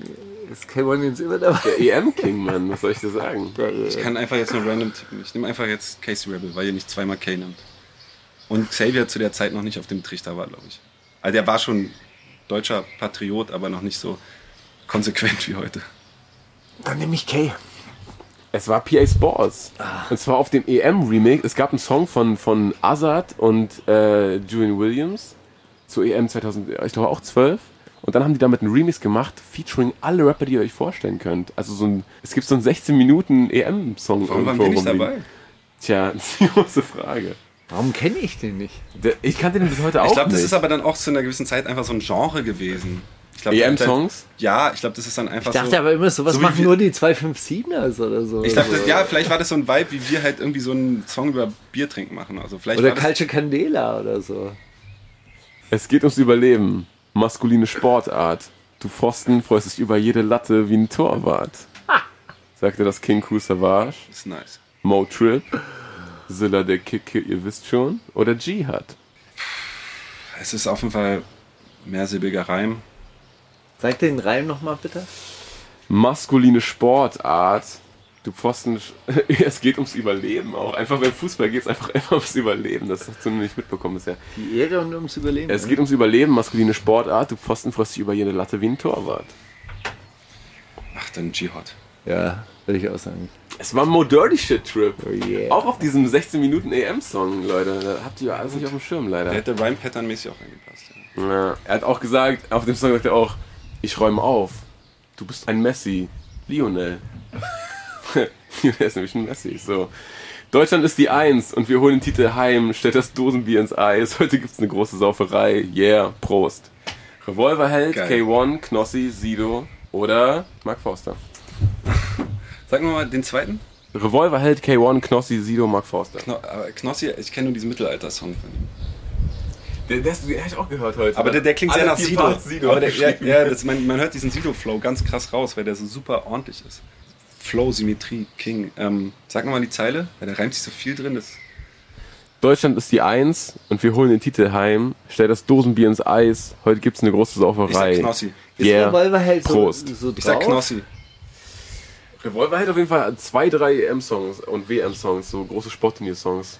ist K1 jetzt immer dabei? Der EM-King, Mann. Was soll ich dir sagen? Ich kann einfach jetzt nur random tippen. Ich nehme einfach jetzt Casey Rebel, weil ihr nicht zweimal K nimmt. Und Xavier zu der Zeit noch nicht auf dem Trichter war, glaube ich. Also der war schon deutscher Patriot, aber noch nicht so konsequent wie heute. Dann nehme ich K. Es war PA Sports. Und zwar auf dem EM-Remake. Es gab einen Song von, von Azad und äh, Julian Williams zur EM 2000, ich glaube auch 12. Und dann haben die damit einen Remix gemacht, featuring alle Rapper, die ihr euch vorstellen könnt. Also so ein, es gibt so einen 16 Minuten EM-Song. Warum waren wir nicht dabei? Tja, das ist die große Frage. Warum kenne ich den nicht? Der, ich kannte den bis heute auch Ich glaube, das nicht. ist aber dann auch zu einer gewissen Zeit einfach so ein Genre gewesen. Ich glaub, EM-Songs? Ja, ich glaube, das ist dann einfach Ich dachte so. aber immer, sowas so wie machen wir- nur die 257ers oder so. Ich dachte, so. ja, vielleicht war das so ein Vibe, wie wir halt irgendwie so einen Song über Bier trinken machen. Also vielleicht Oder Calcio Candela oder so. Es geht ums Überleben. Maskuline Sportart. Du Pfosten freust dich über jede Latte wie ein Torwart. Sagte das King Cruise Savage. ist nice. Mo Trip. Zilla der Kicke, ihr wisst schon. Oder Jihad. Es ist auf jeden Fall mehrsilbiger Reim. Sag den Reim nochmal bitte. Maskuline Sportart. Du Pfosten, es geht ums Überleben auch. Einfach beim Fußball geht es einfach immer ums Überleben. Das hast du noch nicht mitbekommen bisher. Die Ehre und ums Überleben. Es geht ums Überleben, maskuline Sportart. Du Pfosten freust dich über jede Latte wie ein Torwart. Ach, dann Jihad. Ja, würde ich auch sagen. Es war ein Mo Dirty Shit Trip. Oh yeah. Auch auf diesem 16 Minuten EM-Song, Leute. Da habt ihr ja alles nicht auf dem Schirm, leider. Der hätte Rhyme-Pattern-mäßig auch reingepasst. Ja. Ja, er hat auch gesagt, auf dem Song sagt er auch, ich räume auf. Du bist ein Messi. Lionel. der ist nämlich ein Messi. So. Deutschland ist die Eins und wir holen den Titel heim. Stellt das Dosenbier ins Eis. Heute gibt's eine große Sauferei. Yeah, Prost. Revolverheld, Geil. K1, Knossi, Sido oder Mark Forster. Sag mal den zweiten. Revolverheld, K1, Knossi, Sido, Mark Forster. Kno aber Knossi, ich kenne nur diesen Mittelalter-Song von ihm. Der, der, den habe ich auch gehört heute. Aber der, der klingt sehr nach Sido. Parts Sido aber der, ja, das, man, man hört diesen Sido-Flow ganz krass raus, weil der so super ordentlich ist. Flow, Symmetrie, King. Ähm, sag nochmal die Zeile, weil da reimt sich so viel drin. Das Deutschland ist die Eins und wir holen den Titel heim. Stell das Dosenbier ins Eis. Heute gibt's eine große Sauferei. Ich sag Knossi. Ist Yeah. Revolverheld so, Prost. so drauf? Ich sag Knossi. Revolver hat auf jeden Fall zwei, drei EM-Songs und WM-Songs, so große Sportturnier-Songs.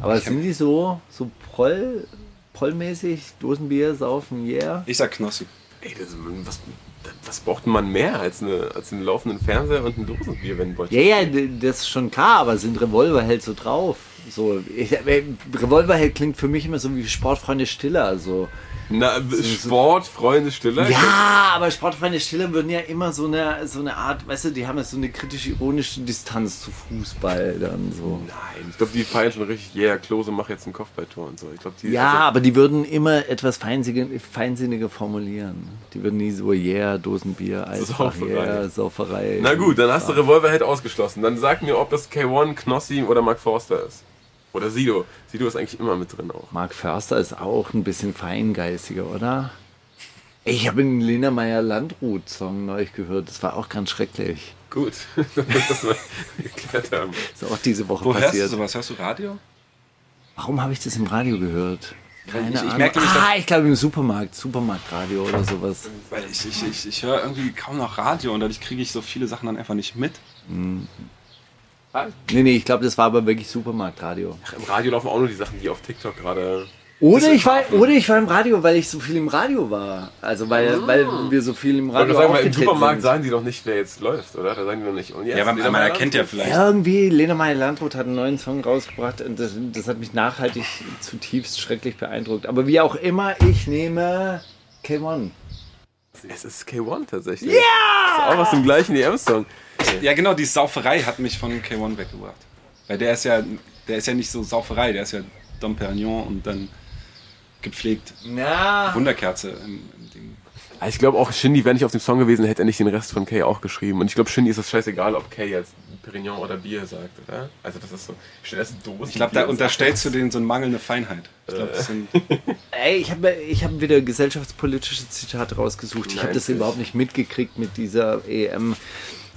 Aber sind die so, so Proll, Prollmäßig? Dosenbier, saufen, yeah? Ich sag Knossi. Ey, das, was, was braucht man mehr als, eine, als einen laufenden Fernseher und ein Dosenbier, wenn Deutschland Ja, ja, das ist schon klar, aber sind Revolverheld so drauf? So, ich, äh, Revolverheld klingt für mich immer so wie Sportfreunde Stiller. So. Na, Sport, Freunde, Stiller? Ja, aber Sportfreunde Stiller würden ja immer so eine, so eine Art, weißt du, die haben ja so eine kritisch ironische Distanz zu Fußball dann so. Nein, ich glaube, die feiern schon richtig, yeah, Klose, mach jetzt ein Kopfballtor und so. Ich glaube, die. Ja, also, aber die würden immer etwas feinsinniger, feinsinniger formulieren. Die würden nie so, yeah, Dosenbier, Eisbach, Sauferei. yeah, Sauferei. Na gut, dann hast du Revolverhead ausgeschlossen. Dann sag mir, ob das K1, Knossi oder Mark Forster ist. Oder Sido. Sido ist eigentlich immer mit drin auch. Mark Förster ist auch ein bisschen feingeistiger, oder? Ich habe einen Lena Meyer Landrut-Song neulich gehört. Das war auch ganz schrecklich. Gut, dass wir das geklärt haben. Ist auch diese Woche Wo hörst du passiert. sowas? Hörst du Radio? Warum habe ich das im Radio gehört? Keine Ich- ich Ahnung. merke nämlich, ah, ich glaube im Supermarkt, Supermarktradio oder sowas. Weil ich, ich, ich, ich höre irgendwie kaum noch Radio und dadurch kriege ich so viele Sachen dann einfach nicht mit. Nee, nee, ich glaube, das war aber wirklich Supermarktradio. Im Radio laufen auch nur die Sachen, die auf TikTok gerade. Oder ich, war, oder ich war im Radio, weil ich so viel im Radio war. Also weil, weil wir so viel im Aber Radio wir, im Supermarkt sind. sagen die doch nicht, wer jetzt läuft, oder? Da sagen die doch nicht. Und jetzt Ja, Lena man Meyer- erkennt ja vielleicht. Irgendwie, Lena Meyer-Landrut hat einen neuen Song rausgebracht und das, das hat mich nachhaltig zutiefst schrecklich beeindruckt. Aber wie auch immer, ich nehme K1. Es ist K1 tatsächlich. Ja! Das ist auch aus dem gleichen EM-Song. Ja, genau, die Sauferei hat mich von K1 weggebracht. Weil der ist ja, der ist ja nicht so Sauferei, der ist ja Dom Perignon und dann gepflegt. Na, Wunderkerze im, im Ding. Ah, Ich glaube auch, Shindy wäre nicht auf dem Song gewesen, hätte er nicht den Rest von Kay auch geschrieben. Und ich glaube, Shindy ist das scheißegal, ob Kay jetzt Perignon oder Bier sagt, oder? Also das ist so, steht das Dosen. Ich glaube, da unterstellst du denen so eine mangelnde Feinheit. Ich glaube, das sind. ey, ich habe ich hab wieder gesellschaftspolitische Zitate rausgesucht. Ich habe das überhaupt nicht mitgekriegt mit dieser EM.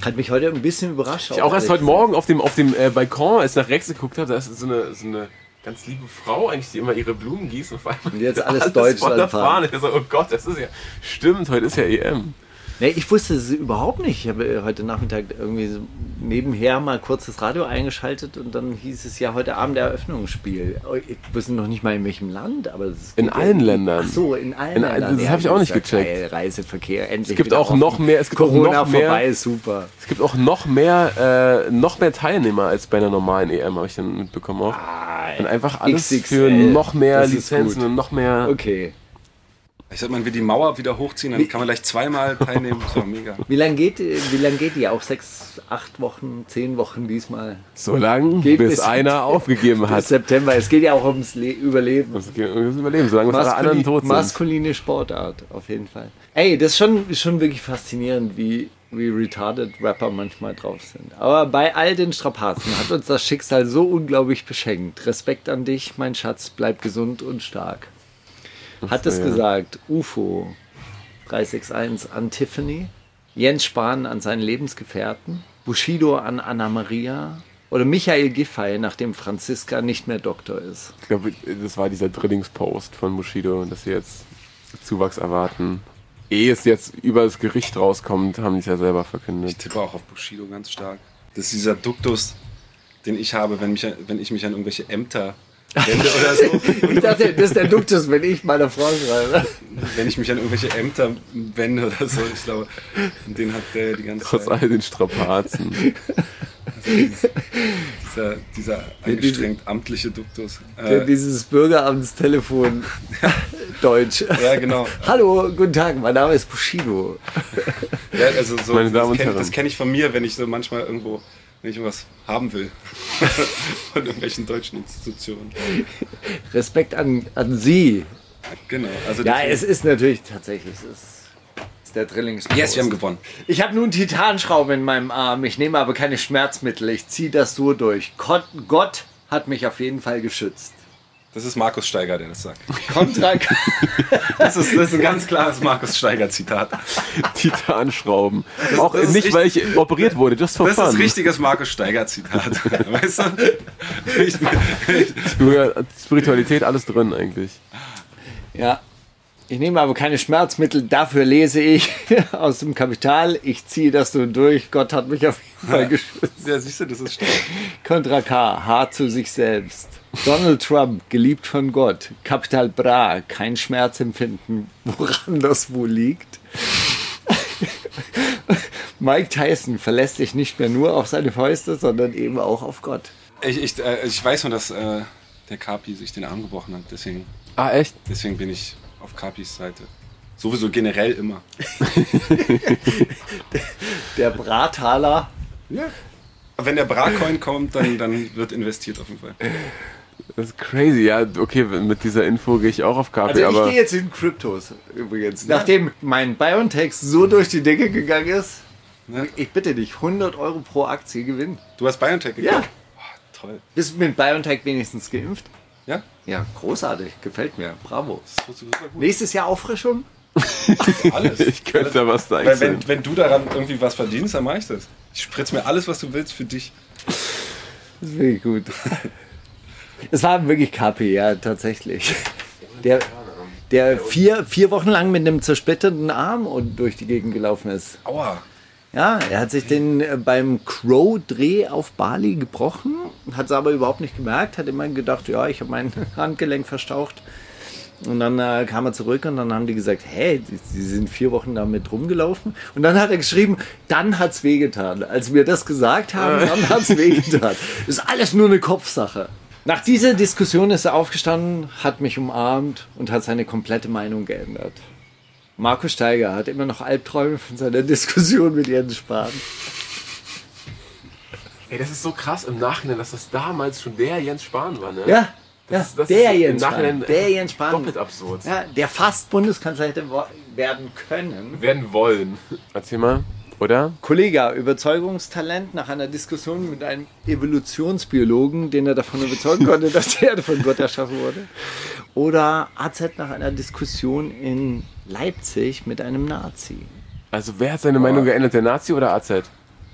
Hat mich heute ein bisschen überrascht. Ich auch erst heute Morgen auf dem, auf dem äh, Balkon, als ich nach rechts geguckt habe, da ist so eine, so eine ganz liebe Frau, eigentlich, die immer ihre Blumen gießt und vor allem Und jetzt alles Deutschland fahren. Fahne. Ich so, oh Gott, das ist ja, stimmt, heute ist ja EM. Nee, ich wusste es überhaupt nicht. Ich habe äh, heute Nachmittag irgendwie so nebenher mal kurz das Radio eingeschaltet und dann hieß es ja heute Abend Eröffnungsspiel. Oh, Ich wusste noch nicht mal in welchem Land, aber es In allen ja- Ländern. Ach so, in allen In Ländern. das hab ich auch nicht ja gecheckt. Geil. Reiseverkehr, endlich. Es gibt auch offen. noch mehr- es gibt auch Corona noch mehr- vorbei, super. Es gibt auch noch mehr, äh, noch mehr Teilnehmer als bei einer normalen EM, habe ich dann mitbekommen auch. und einfach alles XXL, für noch mehr Lizenzen und noch mehr. Okay. Ich sag mal, wir die Mauer wieder hochziehen, dann kann man gleich zweimal teilnehmen. Das war mega. Wie lange geht, wie lang geht die? Auch sechs, acht Wochen, zehn Wochen diesmal? So lange, Geht bis bis- einer aufgegeben Bis hat. September. Es geht ja auch ums Le Überleben. Das geht ums Überleben, solange bis alle anderen Maskuli tot sind. maskuline Sportart, auf jeden Fall. Ey, das ist schon, schon wirklich faszinierend, wie, wie retarded Rapper manchmal drauf sind. Aber bei all den Strapazen hat uns das Schicksal so unglaublich beschenkt. Respekt an dich, mein Schatz, bleib gesund und stark. Hat es ja. gesagt, UFO 361 an Tiffany, Jens Spahn an seinen Lebensgefährten, Bushido an Anna Maria oder Michael Giffey, nachdem Franziska nicht mehr Doktor ist. Ich glaube, das war dieser Drillingspost von Bushido, dass sie jetzt Zuwachs erwarten. Ehe es jetzt über das Gericht rauskommt, haben die es ja selber Ich verkündet. tippe auch auf Bushido ganz stark. Das ist dieser Duktus, den ich habe, wenn, mich, wenn ich mich an irgendwelche Ämter wende oder so. Ich dachte, das ist der Duktus, wenn ich meiner Frau schreibe. wenn ich mich an irgendwelche Ämter wende oder so. Ich glaube, den hat der die ganze Trotz Zeit. all den Strapazen. Dieser, dieser angestrengt amtliche Duktus. Der Äh, Dieses Bürgeramtstelefon Deutsch. ja, genau. Hallo, guten Tag, mein Name ist Bushido. Ja, also so, Meine Damen und das kenne kenn ich von mir, wenn ich so manchmal irgendwo, wenn ich irgendwas haben will. von irgendwelchen deutschen Institutionen. Respekt an, an Sie. Genau. Also Ja, es ist natürlich tatsächlich, es ist, ist der Drillingspost. Yes, wir haben gewonnen. Ich habe nun Titanschrauben in meinem Arm. Ich nehme aber keine Schmerzmittel. Ich ziehe das so durch. Gott hat mich auf jeden Fall geschützt. Das ist Markus Steiger, der das sagt. Kontra Das ist, das ist ein ganz klares Markus Steiger-Zitat. Titanschrauben. Auch das ist nicht, weil ich operiert wurde, just for Das fun. ist richtiges Markus Steiger-Zitat. Weißt du? Ich, Spir- Spiritualität, alles drin eigentlich. Ja. Ich nehme aber keine Schmerzmittel. Dafür lese ich aus dem Kapital. Ich ziehe das so durch. Gott hat mich auf jeden Fall geschützt. ja, siehst du, das ist stark. Contra K. Hart zu sich selbst. Donald Trump, geliebt von Gott. Kapital Bra. Kein Schmerzempfinden. Woran das wohl liegt? Mike Tyson verlässt sich nicht mehr nur auf seine Fäuste, sondern eben auch auf Gott. Ich, ich, äh, ich weiß nur, dass äh, der Kapi sich den Arm gebrochen hat. Deswegen, Ah, echt? deswegen bin ich auf Kapis Seite. Sowieso generell immer. Der Brataler. Wenn der Bra-Coin kommt, dann, dann wird investiert auf jeden Fall. Das ist crazy. Ja, okay, mit dieser Info gehe ich auch auf KP, Also ich aber gehe jetzt in Kryptos übrigens. Nachdem mein BioNTech so durch die Decke gegangen ist, Ja. ich bitte dich, 100 Euro pro Aktie Gewinn. Du hast BioNTech Ja. gekauft? Oh, toll. Bist du mit BioNTech wenigstens geimpft? Ja? Ja, großartig. Gefällt mir. Bravo. Nächstes Jahr Auffrischung? Alles. ich könnte da was da Weil wenn, wenn du daran irgendwie was verdienst, dann mach ich das. Ich spritz mir alles, was du willst, für dich. Das finde ich gut. Es war wirklich KP, ja, tatsächlich. Der, der vier, vier Wochen lang mit einem zersplitterten Arm und durch die Gegend gelaufen ist. Aua. Ja, er hat sich den äh, beim Crow-Dreh auf Bali gebrochen, hat es aber überhaupt nicht gemerkt, hat immer gedacht, ja, ich habe mein Handgelenk verstaucht. Und dann äh, kam er zurück und dann haben die gesagt, hey, sie sind vier Wochen damit rumgelaufen. Und dann hat er geschrieben, dann hat's wehgetan. Als wir das gesagt haben, dann hat's wehgetan. Ist alles nur eine Kopfsache. Nach dieser Diskussion ist er aufgestanden, hat mich umarmt und hat seine komplette Meinung geändert. Marco Steiger hat immer noch Albträume von seiner Diskussion mit Jens Spahn. Ey, das ist so krass im Nachhinein, dass das damals schon der Jens Spahn war, ne? Ja, Das- ja das der Jens Spahn. Der Jens Spahn. doppelt absurd. Ja, der fast Bundeskanzler hätte werden können. Werden wollen. Erzähl mal, oder? Kollege, Überzeugungstalent nach einer Diskussion mit einem Evolutionsbiologen, den er davon überzeugen konnte, dass die Erde von Gott erschaffen wurde. Oder AZ nach einer Diskussion in Leipzig mit einem Nazi. Also wer hat seine Meinung geändert, der Nazi oder AZ?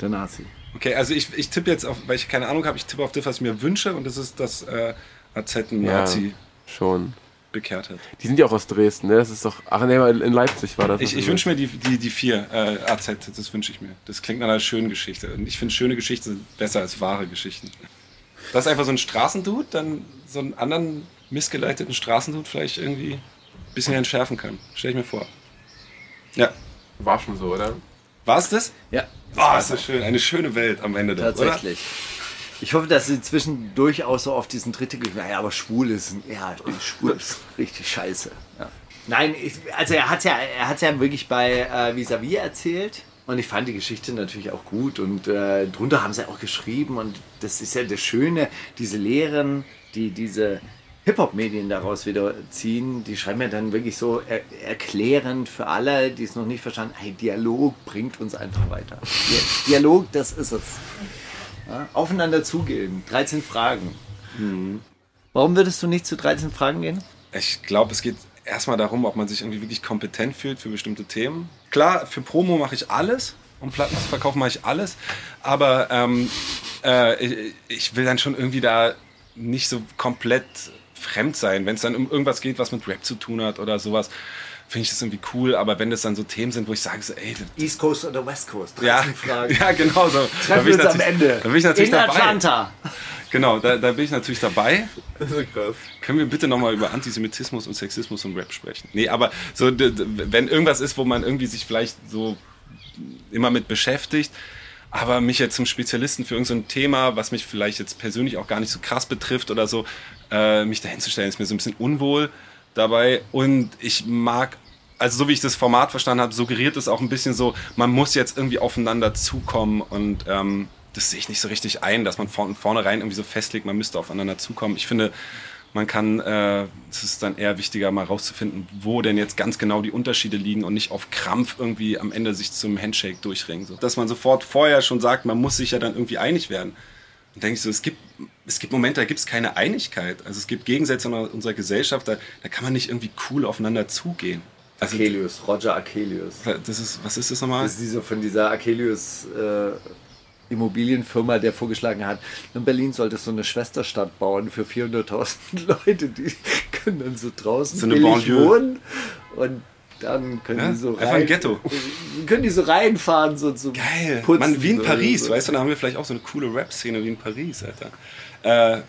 Der Nazi. Okay, also ich, ich tippe jetzt auf, weil ich keine Ahnung habe, ich tippe auf das, was ich mir wünsche und das ist, dass äh, AZ einen Nazi schon. Bekehrt hat. Die sind ja auch aus Dresden, ne? Das ist doch. Ach nee, in Leipzig war das. Ich, ich wünsche mir die, die, die vier äh, AZ, das wünsche ich mir. Das klingt nach einer schönen Geschichte. Und ich finde schöne Geschichten sind besser als wahre Geschichten. Das ist einfach so ein Straßendude, dann so einen anderen missgeleiteten Straßendude vielleicht irgendwie ein bisschen entschärfen kann. Stell ich mir vor. Ja. War schon so, oder? War es das? Ja, Oh, ist das schön. Eine schöne Welt am Ende. doch, Oder? Ich hoffe, dass sie zwischendurch auch so auf diesen Tritt gehen. Naja, aber schwul ist, ja, schwul ist richtig scheiße. Ja. Nein, ich, also er hat ja, er hat's ja wirklich bei äh, Vis-a-vis erzählt. Und ich fand die Geschichte natürlich auch gut. Und äh, drunter haben sie auch geschrieben. Und das ist ja das Schöne, diese Lehren, die diese Hip-Hop-Medien daraus wieder ziehen, die schreiben ja dann wirklich so er erklärend für alle, die es noch nicht verstanden haben, hey, Dialog bringt uns einfach weiter. Di- Dialog, das ist es. Ja, aufeinander zugehen. 13 Fragen. Warum würdest du nicht zu 13 Fragen gehen? Ich glaube, es geht erstmal darum, ob man sich irgendwie wirklich kompetent fühlt für bestimmte Themen. Klar, für Promo mache ich alles. Um Platten zu verkaufen mache ich alles. Aber ähm, äh, ich, ich will dann schon irgendwie da nicht so komplett fremd sein. Wenn es dann um irgendwas geht, was mit Rap zu tun hat oder sowas, finde ich das irgendwie cool. Aber wenn das dann so Themen sind, wo ich sage, so, ey, das, East Coast oder West Coast? 13 ja, Fragen. ja, genau so. Treffen bin wir ich uns am natürlich- Ende. Da bin ich natürlich In dabei. Atlanta. Genau, da, da bin ich natürlich dabei. Das ist krass. Können wir bitte nochmal über Antisemitismus und Sexismus und Rap sprechen? Nee, aber so, wenn irgendwas ist, wo man irgendwie sich vielleicht so immer mit beschäftigt, aber mich jetzt zum Spezialisten für irgendein Thema, was mich vielleicht jetzt persönlich auch gar nicht so krass betrifft oder so, äh, mich dahinzustellen, ist mir so ein bisschen unwohl dabei. Und ich mag, also so wie ich das Format verstanden habe, suggeriert es auch ein bisschen so, man muss jetzt irgendwie aufeinander zukommen und ähm, das sehe ich nicht so richtig ein, dass man von vornherein irgendwie so festlegt, man müsste aufeinander zukommen. Ich finde, man kann, äh, es ist dann eher wichtiger, mal rauszufinden, wo denn jetzt ganz genau die Unterschiede liegen und nicht auf Krampf irgendwie am Ende sich zum Handshake durchringen. So. Dass man sofort vorher schon sagt, man muss sich ja dann irgendwie einig werden. Und denke ich so, es gibt, es gibt Momente, da gibt es keine Einigkeit. Also es gibt Gegensätze in unserer Gesellschaft, da, da kann man nicht irgendwie cool aufeinander zugehen. Also, Achelius, Roger Achelius. das ist, was ist das nochmal? Das ist dieser von dieser Achelius äh, Immobilienfirma, der vorgeschlagen hat, in Berlin sollte es so eine Schwesterstadt bauen für 400.000 Leute, die können dann so draußen So eine wohnen und dann können Ja, die so rein, einfach ein Ghetto. können die so reinfahren so zum Geil. Putzen. Mann, wie in Paris, so. weißt du, da haben wir vielleicht auch so eine coole Rap-Szene wie in Paris, Alter. Äh,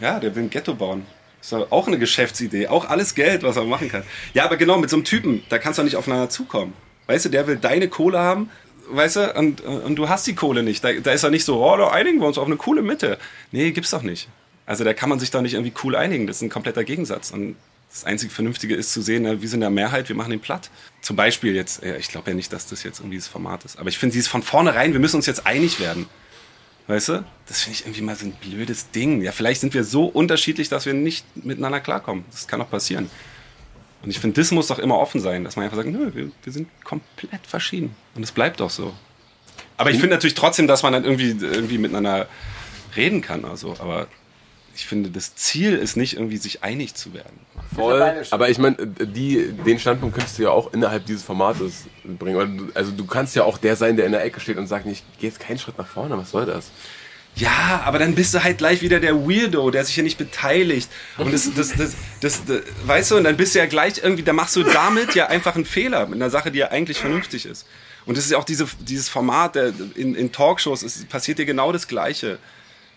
ja, der will ein Ghetto bauen. Ist doch auch eine Geschäftsidee. Auch alles Geld, was er machen kann. Ja, aber genau, mit so einem Typen, da kannst du nicht aufeinander zukommen. Weißt du, der will deine Kohle haben, weißt du, und, und du hast die Kohle nicht. Da, da ist er nicht so, oh, da einigen wir uns auf eine coole Mitte. Nee, gibt's doch nicht. Also da kann man sich doch nicht irgendwie cool einigen. Das ist ein kompletter Gegensatz. Und das einzige Vernünftige ist zu sehen, na, wir sind in der Mehrheit, wir machen den platt. Zum Beispiel jetzt, ja, ich glaube ja nicht, dass das jetzt irgendwie das Format ist. Aber ich finde dieses von vornherein, wir müssen uns jetzt einig werden. Weißt du? Das finde ich irgendwie mal so ein blödes Ding. Ja, vielleicht sind wir so unterschiedlich, dass wir nicht miteinander klarkommen. Das kann auch passieren. Und ich finde, das muss doch immer offen sein, dass man einfach sagt, nö, wir, wir sind komplett verschieden. Und es bleibt auch so. Aber ich finde natürlich trotzdem, dass man dann irgendwie, irgendwie miteinander reden kann. Also, aber ich finde, das Ziel ist nicht irgendwie, sich einig zu werden. Voll. Aber ich meine, den Standpunkt könntest du ja auch innerhalb dieses Formates bringen. Also du kannst ja auch der sein, der in der Ecke steht und sagt, ich gehe jetzt keinen Schritt nach vorne, was soll das? Ja, aber dann bist du halt gleich wieder der Weirdo, der sich hier nicht beteiligt. Und das, das, das, das, das, weißt du, und dann bist du ja gleich irgendwie, da machst du damit ja einfach einen Fehler mit einer Sache, die ja eigentlich vernünftig ist. Und das ist ja auch diese, dieses Format der, in, in Talkshows, es passiert dir genau das Gleiche.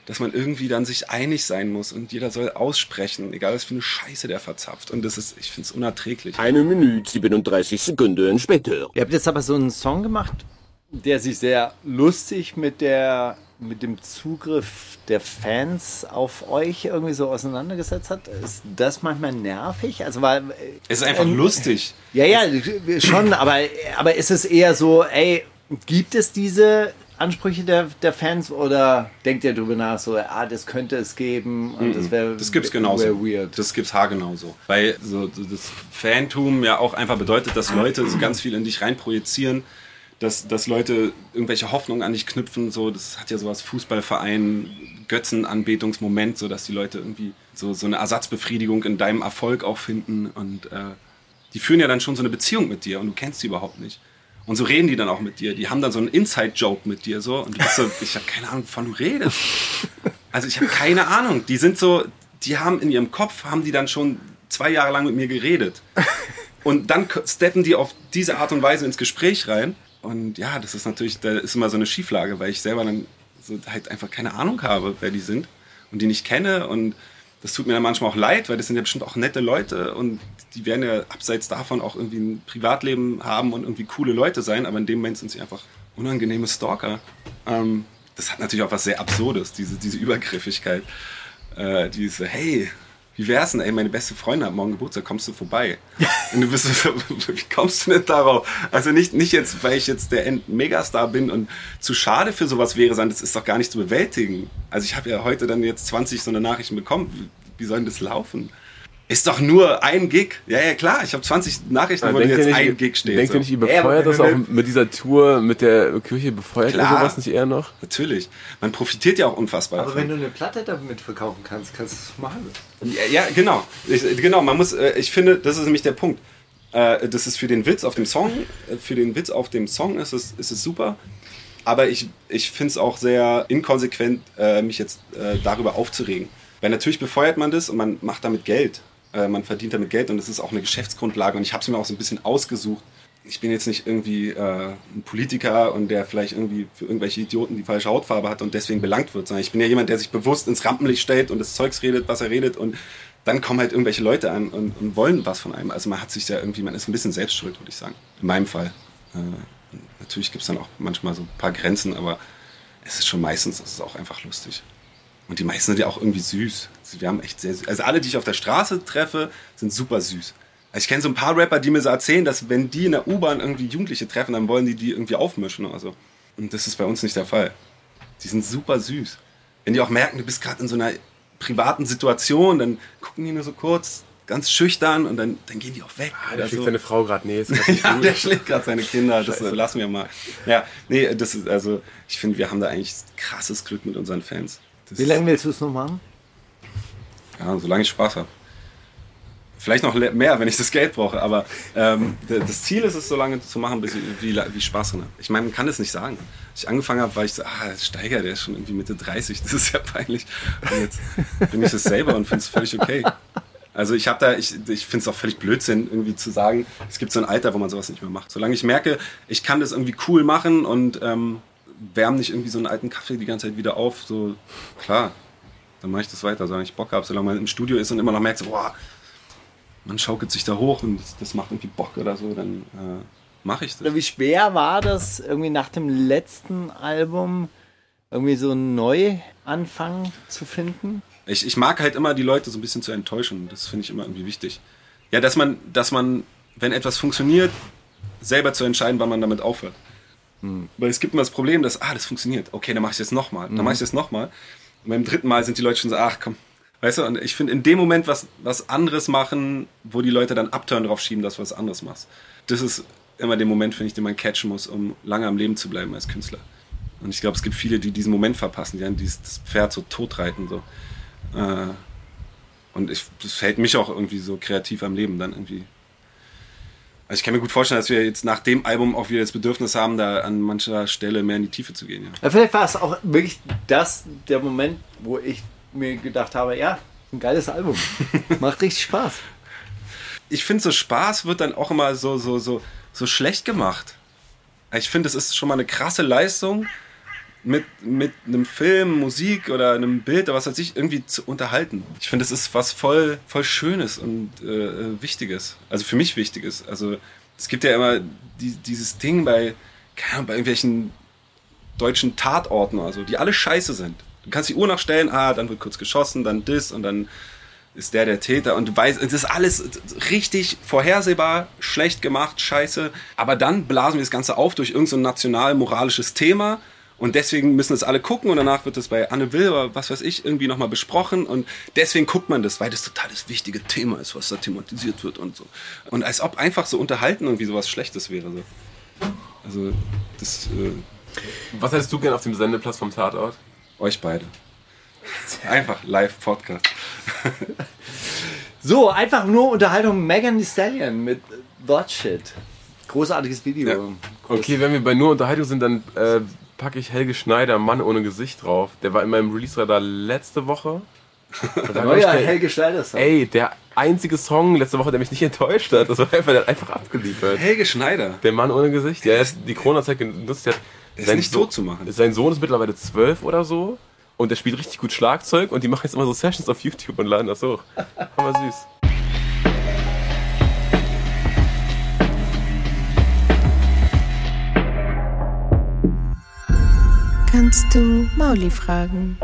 Dass man irgendwie dann sich einig sein muss und jeder soll aussprechen, egal was für eine Scheiße der verzapft. Und das ist, ich finde es unerträglich. Eine Minute 37 Sekunden später. Ihr habt jetzt aber so einen Song gemacht, der sich sehr lustig mit der mit dem Zugriff der Fans auf euch irgendwie so auseinandergesetzt hat. Ist das manchmal nervig? Also weil Es ist einfach ähm, lustig. Ja, ja, schon, aber aber ist es eher so, ey, gibt es diese Ansprüche der, der Fans oder denkt ihr darüber nach, so, ah, das könnte es geben und das wäre Das gibt's genauso. wär weird. Das gibt's haargenauso. Weil so so das Fantum ja auch einfach bedeutet, dass Leute so ganz viel in dich reinprojizieren, dass, dass Leute irgendwelche Hoffnungen an dich knüpfen. So, das hat ja sowas Fußballverein, Götzenanbetungsmoment, so dass die Leute irgendwie so, so eine Ersatzbefriedigung in deinem Erfolg auch finden. Und äh, die führen ja dann schon so eine Beziehung mit dir und du kennst sie überhaupt nicht. Und so reden die dann auch mit dir. Die haben dann so einen Inside-Joke mit dir so. Und du bist so, ich habe keine Ahnung, wovon du redest. Also ich habe keine Ahnung. Die sind so, die haben in ihrem Kopf, haben die dann schon zwei Jahre lang mit mir geredet. Und dann steppen die auf diese Art und Weise ins Gespräch rein. Und ja, das ist natürlich, da ist immer so eine Schieflage, weil ich selber dann so halt einfach keine Ahnung habe, wer die sind und die nicht kenne. Und das tut mir dann manchmal auch leid, weil das sind ja bestimmt auch nette Leute und die werden ja abseits davon auch irgendwie ein Privatleben haben und irgendwie coole Leute sein, aber in dem Moment sind sie einfach unangenehme Stalker. Ähm, das hat natürlich auch was sehr Absurdes, diese, diese Übergriffigkeit. Äh, diese, hey, wie wär's denn, ey, meine beste Freundin hat morgen Geburtstag, kommst du vorbei? Und du bist so, wie kommst du denn darauf? Also nicht, nicht jetzt, weil ich jetzt der Megastar bin und zu schade für sowas wäre, sondern das ist doch gar nicht zu bewältigen. Also ich habe ja heute dann jetzt 20 so eine Nachrichten bekommen. Wie, wie soll denn das laufen? Ist doch nur ein Gig. Ja, ja, klar, ich habe 20 Nachrichten, wo denkt jetzt ihr ein nicht, Gig steht. denkt so. ihr nicht, ihr befeuert das auch mit dieser Tour, mit der Kirche befeuert ihr sowas nicht eher noch? Natürlich. Man profitiert ja auch unfassbar Aber davon. wenn du eine Platte damit verkaufen kannst, kannst du es machen. Ja, ja genau. Ich, genau, man muss, äh, ich finde, das ist nämlich der Punkt. Äh, Das ist für den Witz auf dem Song, äh, für den Witz auf dem Song ist es, ist es super. Aber ich, ich finde es auch sehr inkonsequent, mich jetzt darüber aufzuregen. Weil natürlich befeuert man das und man macht damit Geld. Äh, Man verdient damit Geld und das ist auch eine Geschäftsgrundlage. Und ich habe es mir auch so ein bisschen ausgesucht. Ich bin jetzt nicht irgendwie äh, ein Politiker und der vielleicht irgendwie für irgendwelche Idioten die falsche Hautfarbe hat und deswegen belangt wird, sondern ich bin ja jemand, der sich bewusst ins Rampenlicht stellt und das Zeugs redet, was er redet und dann kommen halt irgendwelche Leute an und, und wollen was von einem. Also man hat sich ja irgendwie, man ist ein bisschen selbst schuld, würde ich sagen. In meinem Fall. Äh, natürlich gibt es dann auch manchmal so ein paar Grenzen, aber es ist schon meistens, es ist auch einfach lustig. Und die meisten sind ja auch irgendwie süß. Also wir haben echt sehr süß. Also alle, die ich auf der Straße treffe, sind super süß. Also ich kenne so ein paar Rapper, die mir so erzählen, dass wenn die in der U-Bahn irgendwie Jugendliche treffen, dann wollen die die irgendwie aufmischen oder so. Und das ist bei uns nicht der Fall. Die sind super süß. Wenn die auch merken, du bist gerade in so einer privaten Situation, dann gucken die nur so kurz, ganz schüchtern und dann, dann gehen die auch weg. Ah, oder da schlägt so. seine Frau gerade. Nee, ist grad nicht Ja, gut. der schlägt gerade seine Kinder, das äh, lassen wir mal. Ja, nee, das ist also, ich finde, wir haben da eigentlich krasses Glück mit unseren Fans. Das Wie lange willst du es noch machen? Ja, solange ich Spaß habe. Vielleicht noch mehr, wenn ich das Geld brauche, aber ähm, das Ziel ist es, so lange zu machen, bis ich wie, wie ich Spaß dran habe. Ich meine, man kann es nicht sagen. Als ich angefangen habe, war ich so, ah, Steiger, der ist schon irgendwie Mitte 30, das ist ja peinlich. Und jetzt bin ich das selber und finde es völlig okay. Also ich habe da, ich, ich finde es auch völlig Blödsinn, irgendwie zu sagen, es gibt so ein Alter, wo man sowas nicht mehr macht. Solange ich merke, ich kann das irgendwie cool machen und ähm, wärme nicht irgendwie so einen alten Kaffee die ganze Zeit wieder auf, so klar, dann mache ich das weiter, solange ich Bock habe, solange man im Studio ist und immer noch merkt, so, boah, man schaukelt sich da hoch und das, das macht irgendwie Bock oder so, dann äh, mache ich das. Wie schwer war das, irgendwie nach dem letzten Album irgendwie so einen Neuanfang zu finden? Ich, ich mag halt immer die Leute so ein bisschen zu enttäuschen. Das finde ich immer irgendwie wichtig. Ja, dass man, dass man, wenn etwas funktioniert, selber zu entscheiden, wann man damit aufhört. Weil es gibt immer das Problem, dass, ah, das funktioniert. Okay, dann mache ich es jetzt nochmal. Dann mache ich es jetzt nochmal. Und beim dritten Mal sind die Leute schon so, ach komm. Weißt du, und ich finde, in dem Moment was, was anderes machen, wo die Leute dann Upturn drauf schieben, dass du was anderes machst. Das ist immer der Moment, finde ich, den man catchen muss, um lange am Leben zu bleiben als Künstler. Und ich glaube, es gibt viele, die diesen Moment verpassen, die dann dieses das Pferd so totreiten. So. Äh, und ich, das fällt mich auch irgendwie so kreativ am Leben dann irgendwie Also ich kann mir gut vorstellen, dass wir jetzt nach dem Album auch wieder das Bedürfnis haben, da an mancher Stelle mehr in die Tiefe zu gehen. Ja. Ja, vielleicht war es auch wirklich das der Moment, wo ich mir gedacht habe, ja, ein geiles Album. Macht richtig Spaß. Ich finde, so Spaß wird dann auch immer so, so, so, so schlecht gemacht. Ich finde, es ist schon mal eine krasse Leistung, mit, mit einem Film, Musik oder einem Bild oder was weiß ich, irgendwie zu unterhalten. Ich finde, es ist was voll, voll Schönes und äh, Wichtiges. Also für mich Wichtiges. Also es gibt ja immer die, dieses Ding bei, bei irgendwelchen deutschen Tatorten oder so, die alle scheiße sind. Du kannst die Uhr nachstellen, ah, dann wird kurz geschossen, dann das und dann ist der der Täter und du weißt, es ist alles richtig vorhersehbar, schlecht gemacht, scheiße. Aber dann blasen wir das Ganze auf durch irgendein so national-moralisches Thema und deswegen müssen es alle gucken und danach wird es bei Anne Will oder was weiß ich irgendwie nochmal besprochen und deswegen guckt man das, weil das total das wichtige Thema ist, was da thematisiert wird und so. Und als ob einfach so unterhalten irgendwie sowas Schlechtes wäre. So. Also das äh, Was hättest du gern auf dem Sendeplatz vom Tatort? euch beide. Einfach Live-Podcast. So, einfach nur Unterhaltung Megan Thee Stallion mit That Shit. Großartiges Video. Ja. Okay, wenn wir bei nur Unterhaltung sind, dann äh, packe ich Helge Schneider, Mann ohne Gesicht drauf. Der war in meinem Release-Radar letzte Woche. Neuer der- Helge Schneider Song. Ey, der einzige Song letzte Woche, der mich nicht enttäuscht hat. Das war einfach, der hat einfach abgeliefert. Helge Schneider. Der Mann ohne Gesicht, ja, er hat die Corona-Zeit genutzt. Der, hat Der ist nicht tot zu machen. Sein Sohn ist mittlerweile zwölf oder so. Und der spielt richtig gut Schlagzeug und die machen jetzt immer so Sessions auf YouTube und laden das hoch. Hammer süß. Kannst du Mauli fragen?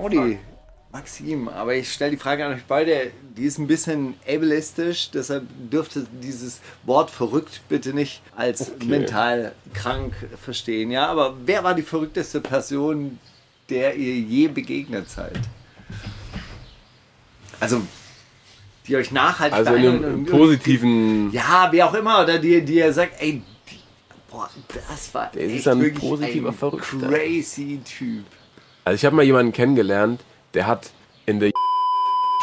Audi. Maxim, aber ich stelle die Frage an euch beide, die ist ein bisschen ableistisch, deshalb dürfte dieses Wort verrückt bitte nicht als mental krank verstehen. Ja, aber wer war die verrückteste Person, der ihr je begegnet seid? Also, die euch nachhaltig Also in einem und- positiven. Ja, wie auch immer, oder die, die ihr sagt, ey, boah, das war Der ist ein positiver ein Verrückter. crazy Typ. Also ich habe mal jemanden kennengelernt, der hat in der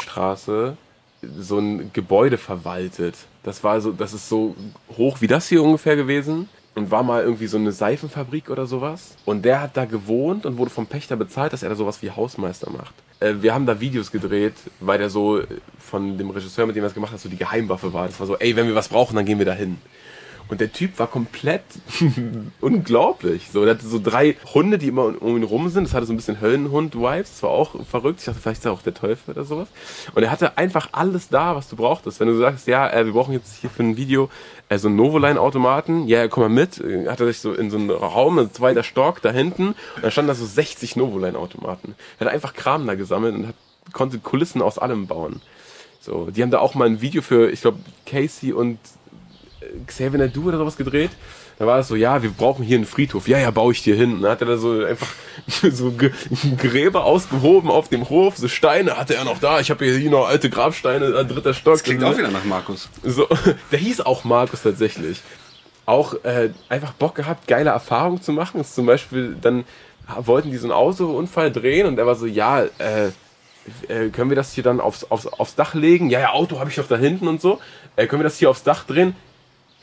Straße so ein Gebäude verwaltet. Das war so, das ist so hoch wie das hier ungefähr gewesen und war mal irgendwie so eine Seifenfabrik oder sowas. Und der hat da gewohnt und wurde vom Pächter bezahlt, dass er da sowas wie Hausmeister macht. Äh, wir haben da Videos gedreht, weil der so von dem Regisseur, mit dem er das gemacht hat, so die Geheimwaffe war. Das war so, ey, wenn wir was brauchen, dann gehen wir da hin. Und der Typ war komplett unglaublich. So, der hatte so drei Hunde, die immer um ihn rum sind. Das hatte so ein bisschen Höllenhund-Vibes. Das war auch verrückt. Ich dachte, vielleicht ist er auch der Teufel oder sowas. Und er hatte einfach alles da, was du brauchtest. Wenn du sagst, ja, äh, wir brauchen jetzt hier für ein Video äh, so einen Novoline-Automaten. Ja, komm mal mit. Äh, Hat er sich so in so einen Raum, ein zweiter Stock da hinten. Und da standen da so 60 Novoline-Automaten. Er hat einfach Kram da gesammelt und hat, konnte Kulissen aus allem bauen. So, die haben da auch mal ein Video für, ich glaube, Casey und Xavier Nadu oder sowas gedreht. Da war es so, ja, wir brauchen hier einen Friedhof. Ja, ja, baue ich dir hin. Und dann hat er da so einfach so Gräber ausgehoben auf dem Hof, so Steine hatte er noch da. Ich habe hier noch alte Grabsteine an dritter Stock. Das klingt auch wieder nach Markus. So, der hieß auch Markus tatsächlich. Auch äh, einfach Bock gehabt, geile Erfahrungen zu machen. Ist zum Beispiel, dann wollten die so einen Autounfall drehen und er war so, ja, äh, äh, können wir das hier dann aufs, aufs, aufs Dach legen? Ja, ja, Auto habe ich doch da hinten und so. Äh, können wir das hier aufs Dach drehen?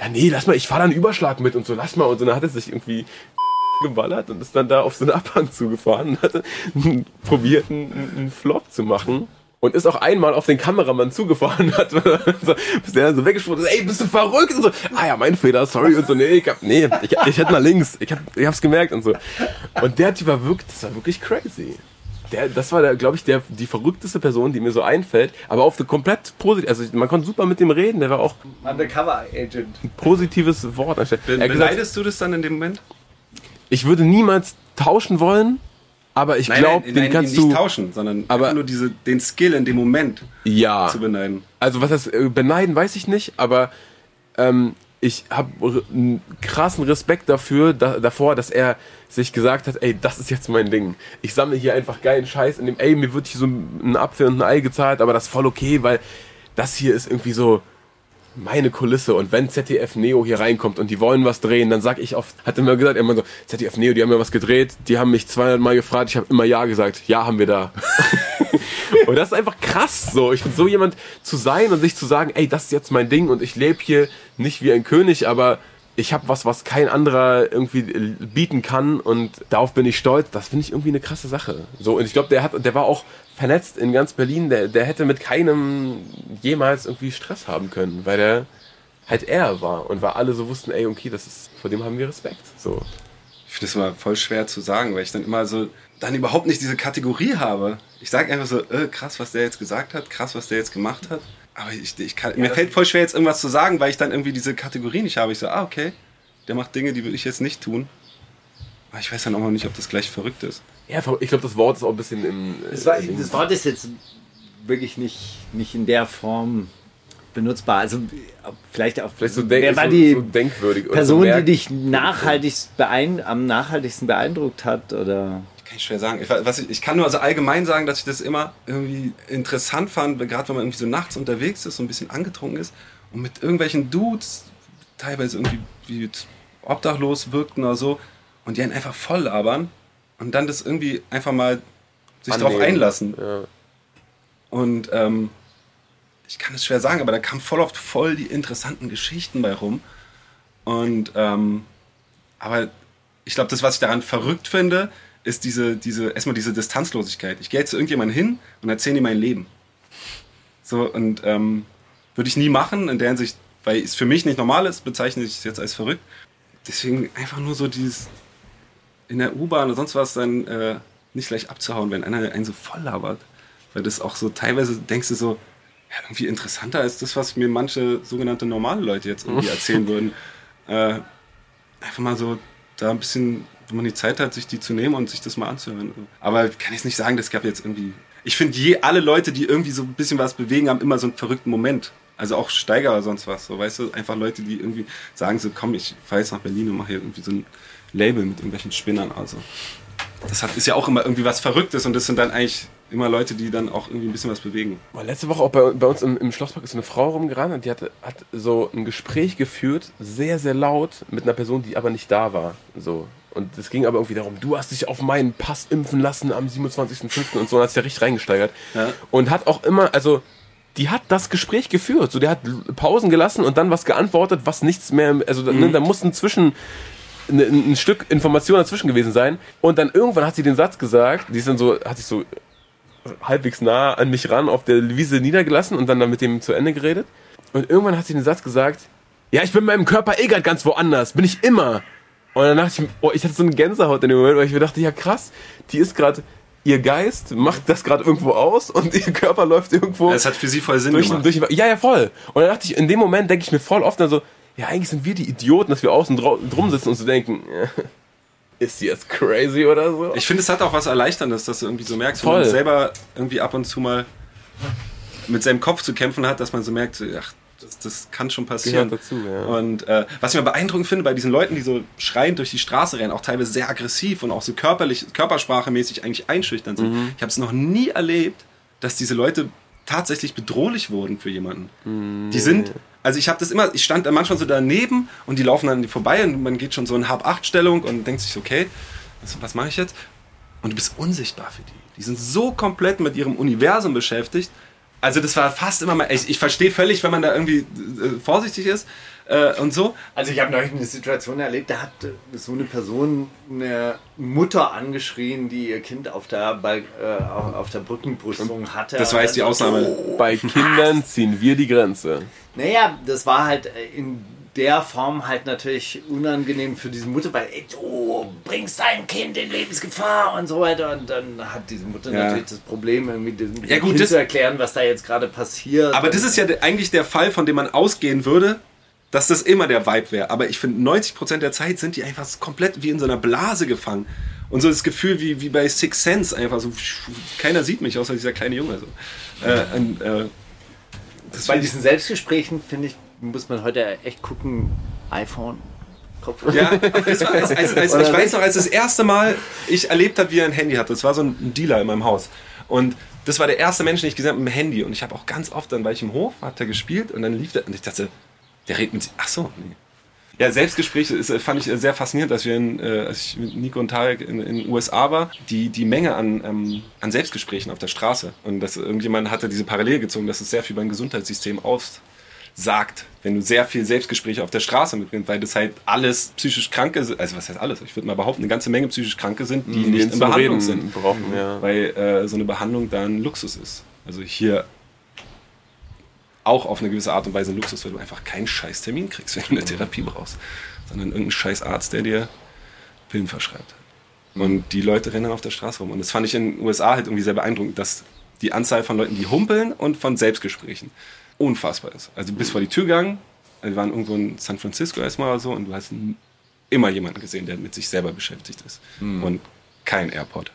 Ja, nee, lass mal, ich fahre da einen Überschlag mit und so, lass mal. Und so, dann hat er sich irgendwie geballert und ist dann da auf so eine Abhang zugefahren und hatte probiert, einen, einen Flop zu machen. Und ist auch einmal auf den Kameramann zugefahren hat, so, bis der dann so weggesprungen ist, ey, bist du verrückt? Und so, ah ja, mein Fehler, sorry. Und so, nee, ich hab, nee, ich, ich hätte nach links, ich, hab, ich hab's gemerkt und so. Und der Typ war wirklich, das war wirklich crazy. Der, das war, glaube ich, der, die verrückteste Person, die mir so einfällt, aber auf eine komplett positiv, also man konnte super mit dem reden, der war auch Undercover Agent. ein positives Wort. anstatt- Be beneidest du das dann in dem Moment? ich würde niemals tauschen wollen, aber ich glaube, den kannst nicht du. tauschen, sondern Aber- nur diese, den Skill in dem Moment Ja. zu beneiden. Also was das äh, beneiden, weiß ich nicht, aber ähm, ich habe einen krassen Respekt dafür, da, davor, dass er sich gesagt hat, ey, das ist jetzt mein Ding. Ich sammle hier einfach geilen Scheiß in dem, ey, mir wird hier so ein Apfel und ein Ei gezahlt, aber das ist voll okay, weil das hier ist irgendwie so, meine Kulisse und wenn ZDF Neo hier reinkommt und die wollen was drehen, dann sag ich oft, hat er mir gesagt, immer so, ZDF Neo, die haben mir was gedreht, die haben mich 200 Mal gefragt, ich habe immer Ja gesagt, ja haben wir da. und das ist einfach krass so, ich bin so jemand zu sein und sich zu sagen, ey, das ist jetzt mein Ding und ich lebe hier nicht wie ein König, aber ich habe was, was kein anderer irgendwie bieten kann und darauf bin ich stolz. Das finde ich irgendwie eine krasse Sache. So und ich glaube, der hat, der war auch vernetzt in ganz Berlin. Der, der hätte mit keinem jemals irgendwie Stress haben können, weil der halt er war und weil alle so wussten, ey, okay, das ist, vor dem haben wir Respekt. So. Ich finde das immer voll schwer zu sagen, weil ich dann immer so dann überhaupt nicht diese Kategorie habe. Ich sage einfach so, äh, krass, was der jetzt gesagt hat, krass, was der jetzt gemacht hat. Aber ich, ich kann, mir fällt voll schwer, jetzt irgendwas zu sagen, weil ich dann irgendwie diese Kategorie nicht habe. Ich so, ah, okay, der macht Dinge, die würde ich jetzt nicht tun. Aber ich weiß dann auch noch nicht, ob das gleich verrückt ist. Ja, ich glaube, das Wort ist auch ein bisschen im. Das, war, das Wort ist jetzt wirklich nicht, nicht in der Form benutzbar. Also vielleicht auch. Vielleicht so, wer denk, war so, die so denkwürdig. oder Person, so die dich nachhaltig beein am nachhaltigsten beeindruckt hat? Oder Kann ich schwer sagen. Ich, was ich, ich kann nur also allgemein sagen, dass ich das immer irgendwie interessant fand, gerade wenn man irgendwie so nachts unterwegs ist, so ein bisschen angetrunken ist und mit irgendwelchen Dudes, teilweise irgendwie wie obdachlos wirkten oder so, und die einen einfach voll labern und dann das irgendwie einfach mal sich darauf Annehmen. einlassen. Ja. Und ähm, ich kann es schwer sagen, aber da kamen voll oft voll die interessanten Geschichten bei rum. Und ähm, aber ich glaube, das, was ich daran verrückt finde, ist diese, diese, erstmal diese Distanzlosigkeit. Ich gehe jetzt zu irgendjemandem hin und erzähle ihm mein Leben. So, und ähm, würde ich nie machen, in der Hinsicht, weil es für mich nicht normal ist, bezeichne ich es jetzt als verrückt. Deswegen einfach nur so dieses in der U-Bahn oder sonst was dann äh, nicht gleich abzuhauen, wenn einer einen so voll labert. Weil das auch so teilweise denkst du so, ja, irgendwie interessanter als das, was mir manche sogenannte normale Leute jetzt irgendwie erzählen würden. Äh, einfach mal so da ein bisschen, wenn man die Zeit hat, sich die zu nehmen und sich das mal anzuhören. Aber kann ich nicht sagen, das gab jetzt irgendwie. Ich finde, je alle Leute, die irgendwie so ein bisschen was bewegen, haben immer so einen verrückten Moment. Also auch Steiger oder sonst was. So, weißt du, einfach Leute, die irgendwie sagen so, komm, ich fahre jetzt nach Berlin und mache hier irgendwie so ein Label mit irgendwelchen Spinnern. Also das hat, ist ja auch immer irgendwie was Verrücktes und das sind dann eigentlich immer Leute, die dann auch irgendwie ein bisschen was bewegen. Mal letzte Woche auch bei, bei uns im, im Schlosspark ist eine Frau rumgerannt und die hatte, hat so ein Gespräch geführt, sehr, sehr laut, mit einer Person, die aber nicht da war. So. Und es ging aber irgendwie darum, du hast dich auf meinen Pass impfen lassen am 27.05. und so, und hat sich da richtig reingesteigert. Ja. Und hat auch immer, also, die hat das Gespräch geführt. So, der hat Pausen gelassen und dann was geantwortet, was nichts mehr, also, ne, da mussten zwischen, ne- ein, ein Stück Information dazwischen gewesen sein. Und dann irgendwann hat sie den Satz gesagt, die ist dann so, hat sich so halbwegs nah an mich ran auf der Wiese niedergelassen und dann, dann mit dem zu Ende geredet. Und irgendwann hat sie den Satz gesagt, ja, ich bin mit meinem Körper eh grad ganz woanders, bin ich immer. Und dann dachte ich, oh, ich hatte so eine Gänsehaut in dem Moment, weil ich mir dachte, ja krass, die ist gerade, ihr Geist macht das gerade irgendwo aus und ihr Körper läuft irgendwo Das hat für sie voll Sinn durch, gemacht. durch, ja, ja, voll. Und dann dachte ich, in dem Moment denke ich mir voll oft dann so, ja, eigentlich sind wir die Idioten, dass wir außen drum sitzen und so denken, ist sie jetzt crazy oder so? Ich finde, es hat auch was Erleichterndes, dass du irgendwie so merkst, wenn Voll. man selber irgendwie ab und zu mal mit seinem Kopf zu kämpfen hat, dass man so merkt, ach, das, das kann schon passieren. Gehört dazu, ja. Und äh, was ich mir beeindruckend finde bei diesen Leuten, die so schreiend durch die Straße rennen, auch teilweise sehr aggressiv und auch so körperlich, körpersprachemäßig eigentlich einschüchternd sind. Mhm. Ich habe es noch nie erlebt, dass diese Leute tatsächlich bedrohlich wurden für jemanden. Mhm. Die sind, also ich habe das immer, ich stand da manchmal so daneben und die laufen dann vorbei und man geht schon so in Hab-Acht-Stellung und denkt sich, okay, was, was mache ich jetzt? Und du bist unsichtbar für die. Die sind so komplett mit ihrem Universum beschäftigt. Also das war fast immer mal, ich, ich verstehe völlig, wenn man da irgendwie äh, vorsichtig ist äh, und so. Also ich habe neulich eine Situation erlebt, da hat äh, so eine Person eine Mutter angeschrien, die ihr Kind auf der, Bal- äh, auf auf der Brückenbrüstung hatte. Das war jetzt die Ausnahme. Bei Kindern ziehen wir die Grenze. Naja, das war halt äh, in der Form halt natürlich unangenehm für diese Mutter, weil ey, du bringst dein Kind in Lebensgefahr und so weiter. Und dann hat diese Mutter Ja. natürlich das Problem, irgendwie dem Ja, gut, Kind das- zu erklären, was da jetzt gerade passiert. Aber das ist ja eigentlich der Fall, von dem man ausgehen würde, dass das immer der Vibe wäre. Aber ich finde, 90% der Zeit sind die einfach komplett wie in so einer Blase gefangen. Und so das Gefühl wie, wie bei Six Sense, einfach so, keiner sieht mich, außer dieser kleine Junge. So. Äh, und, äh, Bei diesen Selbstgesprächen, finde ich, muss man heute echt gucken, iPhone, Kopfhörer. Ja, als, als, als, ich weiß noch, als das erste Mal ich erlebt habe, wie er ein Handy hatte. Das war so ein Dealer in meinem Haus. Und das war der erste Mensch, den ich gesehen habe mit dem Handy. Und ich habe auch ganz oft, dann war ich im Hof, hat er gespielt und dann lief der und ich dachte, der redet mit, ach so, nee. Ja, Selbstgespräche ist, äh, fand ich äh, sehr faszinierend, dass wir in, äh, als ich mit Nico und Tarek in, in den USA war, die, die Menge an, ähm, an Selbstgesprächen auf der Straße. Und dass irgendjemand hatte diese Parallele gezogen, dass es sehr viel beim Gesundheitssystem aussagt, wenn du sehr viel Selbstgespräche auf der Straße mitbringst, weil das halt alles psychisch Kranke sind, also was heißt alles? Ich würde mal behaupten, eine ganze Menge psychisch Kranke sind, die nicht in Behandlung Reden sind. brauchen, ja. Weil äh, so eine Behandlung da ein Luxus ist. Also hier auch auf eine gewisse Art und Weise ein Luxus, weil du einfach keinen scheiß Termin kriegst, wenn du eine Therapie brauchst, sondern irgendein scheiß Arzt, der dir Pillen verschreibt. Und die Leute rennen auf der Straße rum. Und das fand ich in den USA halt irgendwie sehr beeindruckend, dass die Anzahl von Leuten, die humpeln und von Selbstgesprächen unfassbar ist. Also du bist vor die Tür gegangen, wir waren irgendwo in San Francisco erstmal oder so und du hast immer jemanden gesehen, der mit sich selber beschäftigt ist. Und kein Airport.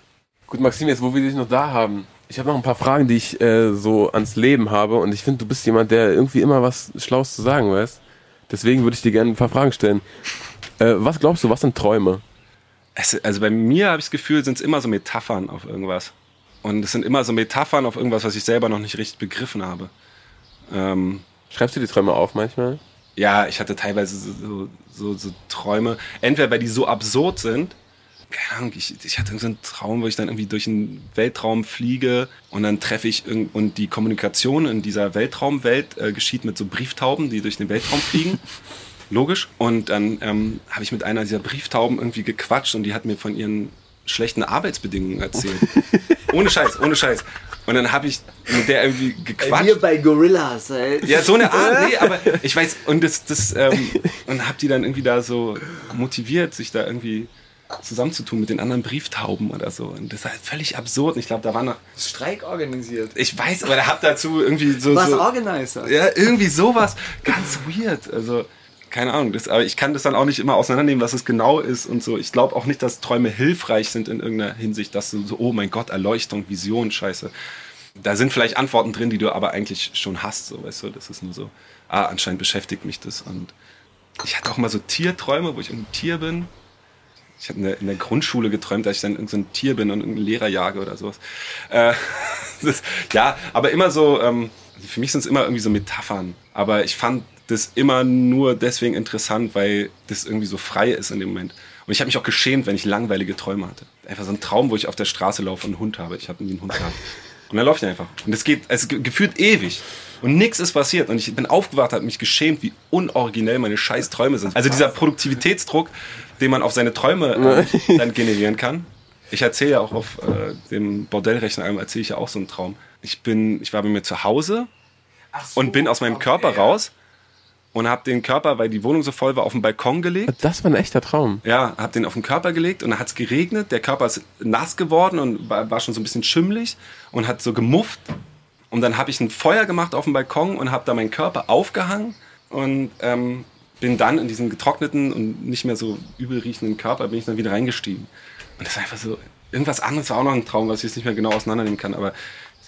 Gut, Maxim, jetzt wo wir dich noch da haben, ich habe noch ein paar Fragen, die ich äh, so ans Leben habe und ich finde, du bist jemand, der irgendwie immer was Schlaues zu sagen weiß. Deswegen würde ich dir gerne ein paar Fragen stellen. Äh, was glaubst du, was sind Träume? Es, also bei mir habe ich das Gefühl, sind es immer so Metaphern auf irgendwas. Und es sind immer so Metaphern auf irgendwas, was ich selber noch nicht richtig begriffen habe. Ähm, Schreibst du die Träume auf manchmal? ja, ich hatte teilweise so, so, so, so Träume, entweder weil die so absurd sind, keine Ahnung, ich, ich hatte so einen Traum, wo ich dann irgendwie durch den Weltraum fliege und dann treffe ich irgend, und die Kommunikation in dieser Weltraumwelt äh, geschieht mit so Brieftauben, die durch den Weltraum fliegen. Logisch. Und dann ähm, habe ich mit einer dieser Brieftauben irgendwie gequatscht und die hat mir von ihren schlechten Arbeitsbedingungen erzählt. ohne Scheiß, ohne Scheiß. Und dann habe ich mit der irgendwie gequatscht. Wir bei Gorillas, ey. Ja, so eine Art, nee, aber ich weiß, und das, das, ähm, und hab die dann irgendwie da so motiviert, sich da irgendwie zusammenzutun mit den anderen Brieftauben oder so. Und das war halt völlig absurd. Und ich glaube, da war noch, Streik organisiert. ich weiß, aber der hat dazu irgendwie so, Was so Organizer? ja, irgendwie sowas ganz weird. Also, keine Ahnung, das, aber ich kann das dann auch nicht immer auseinandernehmen, was es genau ist und so. Ich glaube auch nicht, dass Träume hilfreich sind in irgendeiner Hinsicht, dass du so, oh mein Gott, Erleuchtung, Vision, Scheiße. Da sind vielleicht Antworten drin, die du aber eigentlich schon hast, so, weißt du, das ist nur so, ah, anscheinend beschäftigt mich das und ich hatte auch mal so Tierträume, wo ich ein Tier bin. Ich habe in der, Grundschule geträumt, dass ich dann irgendein so ein Tier bin und irgendeinen Lehrer jage oder sowas. Äh, das, ja, aber immer so, ähm, also für mich sind es immer irgendwie so Metaphern. Aber ich fand das immer nur deswegen interessant, weil das irgendwie so frei ist in dem Moment. Und ich habe mich auch geschämt, wenn ich langweilige Träume hatte. Einfach so ein Traum, wo ich auf der Straße laufe und einen Hund habe. Ich habe nie einen Hund gehabt. Und dann laufe ich einfach. Und das geht, es ge- gefühlt ewig. Und nichts ist passiert. Und ich bin aufgewacht, habe mich geschämt, wie unoriginell meine scheiß Träume sind. Also dieser Produktivitätsdruck, den man auf seine Träume äh, dann generieren kann. Ich erzähle ja auch auf äh, dem Bordellrechner, erzähle ich ja auch so einen Traum. Ich bin, ich war bei mir zu Hause und bin aus meinem Körper raus und habe den Körper, weil die Wohnung so voll war, auf den Balkon gelegt. Das war ein echter Traum. Ja, hab den auf den Körper gelegt und dann hat's geregnet. Der Körper ist nass geworden und war, war schon so ein bisschen schimmelig und hat so gemufft. Und dann habe ich ein Feuer gemacht auf dem Balkon und habe da meinen Körper aufgehangen und ähm, bin dann in diesen getrockneten und nicht mehr so übel riechenden Körper bin ich dann wieder reingestiegen. Und das ist einfach so, irgendwas anderes war auch noch ein Traum, was ich jetzt nicht mehr genau auseinandernehmen kann, aber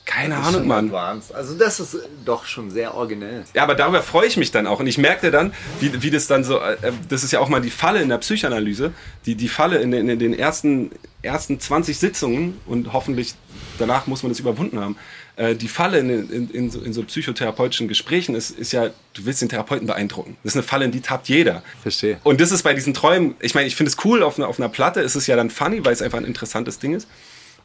keine Ahnung, Mann. Advanced. Also das ist doch schon sehr originell. Ja, aber darüber freue ich mich dann auch. Und ich merkte dann, wie, wie das dann so, äh, das ist ja auch mal die Falle in der Psychoanalyse, die, die Falle in den, in den ersten, ersten 20 Sitzungen und hoffentlich danach muss man das überwunden haben. Äh, die Falle in, in, in, so, in so psychotherapeutischen Gesprächen ist, ist ja, du willst den Therapeuten beeindrucken. Das ist eine Falle, in die tappt jeder. Verstehe. Und das ist bei diesen Träumen, ich meine, ich finde es cool, auf einer, auf einer Platte ist es ja dann funny, weil es einfach ein interessantes Ding ist.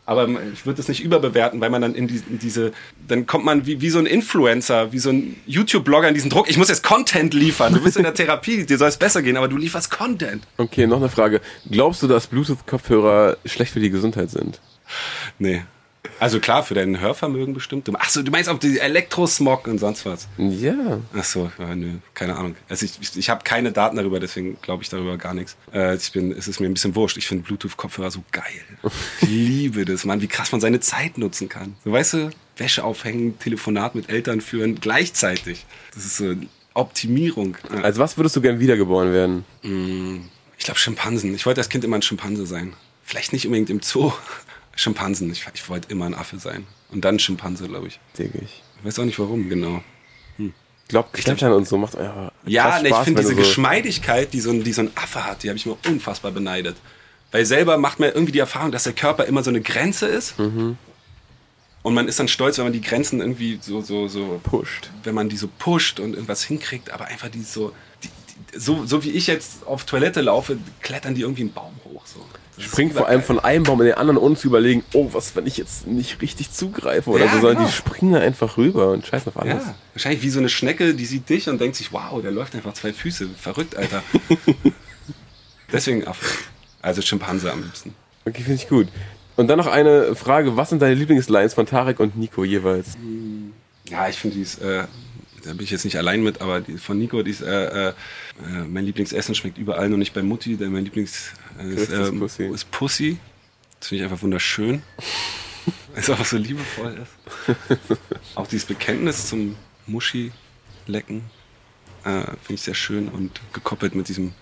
Aber ich würde es nicht überbewerten, weil man dann in, die, in diese, dann kommt man wie, wie so ein Influencer, wie so ein YouTube-Blogger in diesen Druck. Ich muss jetzt Content liefern. Du bist in der Therapie, dir soll es besser gehen, aber du lieferst Content. Okay, noch eine Frage. Glaubst du, dass Bluetooth-Kopfhörer schlecht für die Gesundheit sind? Nee. Also klar, für dein Hörvermögen bestimmt. Ach so, du meinst auch die Elektrosmog und sonst was. Ja. Ach so, ja, nö, keine Ahnung. Also ich, ich, ich habe keine Daten darüber, deswegen glaube ich darüber gar nichts. Äh, ich bin, es ist mir ein bisschen wurscht. Ich finde Bluetooth-Kopfhörer so geil. Ich liebe das, Mann, wie krass man seine Zeit nutzen kann. So, weißt du, Wäsche aufhängen, Telefonat mit Eltern führen, gleichzeitig. Das ist so Optimierung. Ja. Als was würdest du gern wiedergeboren werden? Ich glaube Schimpansen. Ich wollte als Kind immer ein Schimpanse sein. Vielleicht nicht unbedingt im Zoo. Schimpansen. Ich, ich wollte immer ein Affe sein. Und dann Schimpanse, glaube ich. Dig ich. Ich weiß auch nicht warum, genau. Ich glaube, Klettern und so macht einfach Ja, ne, ich finde diese so- Geschmeidigkeit, die so, ein, die so ein Affe hat, die habe ich mir unfassbar beneidet. Weil selber macht man irgendwie die Erfahrung, dass der Körper immer so eine Grenze ist. Mhm. Und man ist dann stolz, wenn man die Grenzen irgendwie so, so, so Pusht. wenn man die so pusht und irgendwas hinkriegt, aber einfach die so, die, die, so, so wie ich jetzt auf Toilette laufe, klettern die irgendwie einen Baum hoch. So. Springt vor allem von einem Baum in den anderen, ohne zu überlegen, oh, was, wenn ich jetzt nicht richtig zugreife oder Ja, so, sondern genau. die springen einfach rüber und scheißen auf alles. Ja, wahrscheinlich wie so eine Schnecke, die sieht dich und denkt sich, wow, der läuft einfach zwei Füße. Verrückt, Alter. Deswegen Affe. Also Schimpanse am liebsten. Okay, finde ich gut. Und dann noch eine Frage, was sind deine Lieblingslines von Tarek und Nico jeweils? Ja, ich finde die ist, äh, da bin ich jetzt nicht allein mit, aber die von Nico, die ist, äh, äh, äh, mein Lieblingsessen schmeckt überall, nur nicht bei Mutti, denn mein Lieblings äh, ist, ähm, Pussy. ist Pussy. Das finde ich einfach wunderschön. Weil es auch so liebevoll ist. auch dieses Bekenntnis zum Muschi-Lecken äh, finde ich sehr schön und gekoppelt mit diesem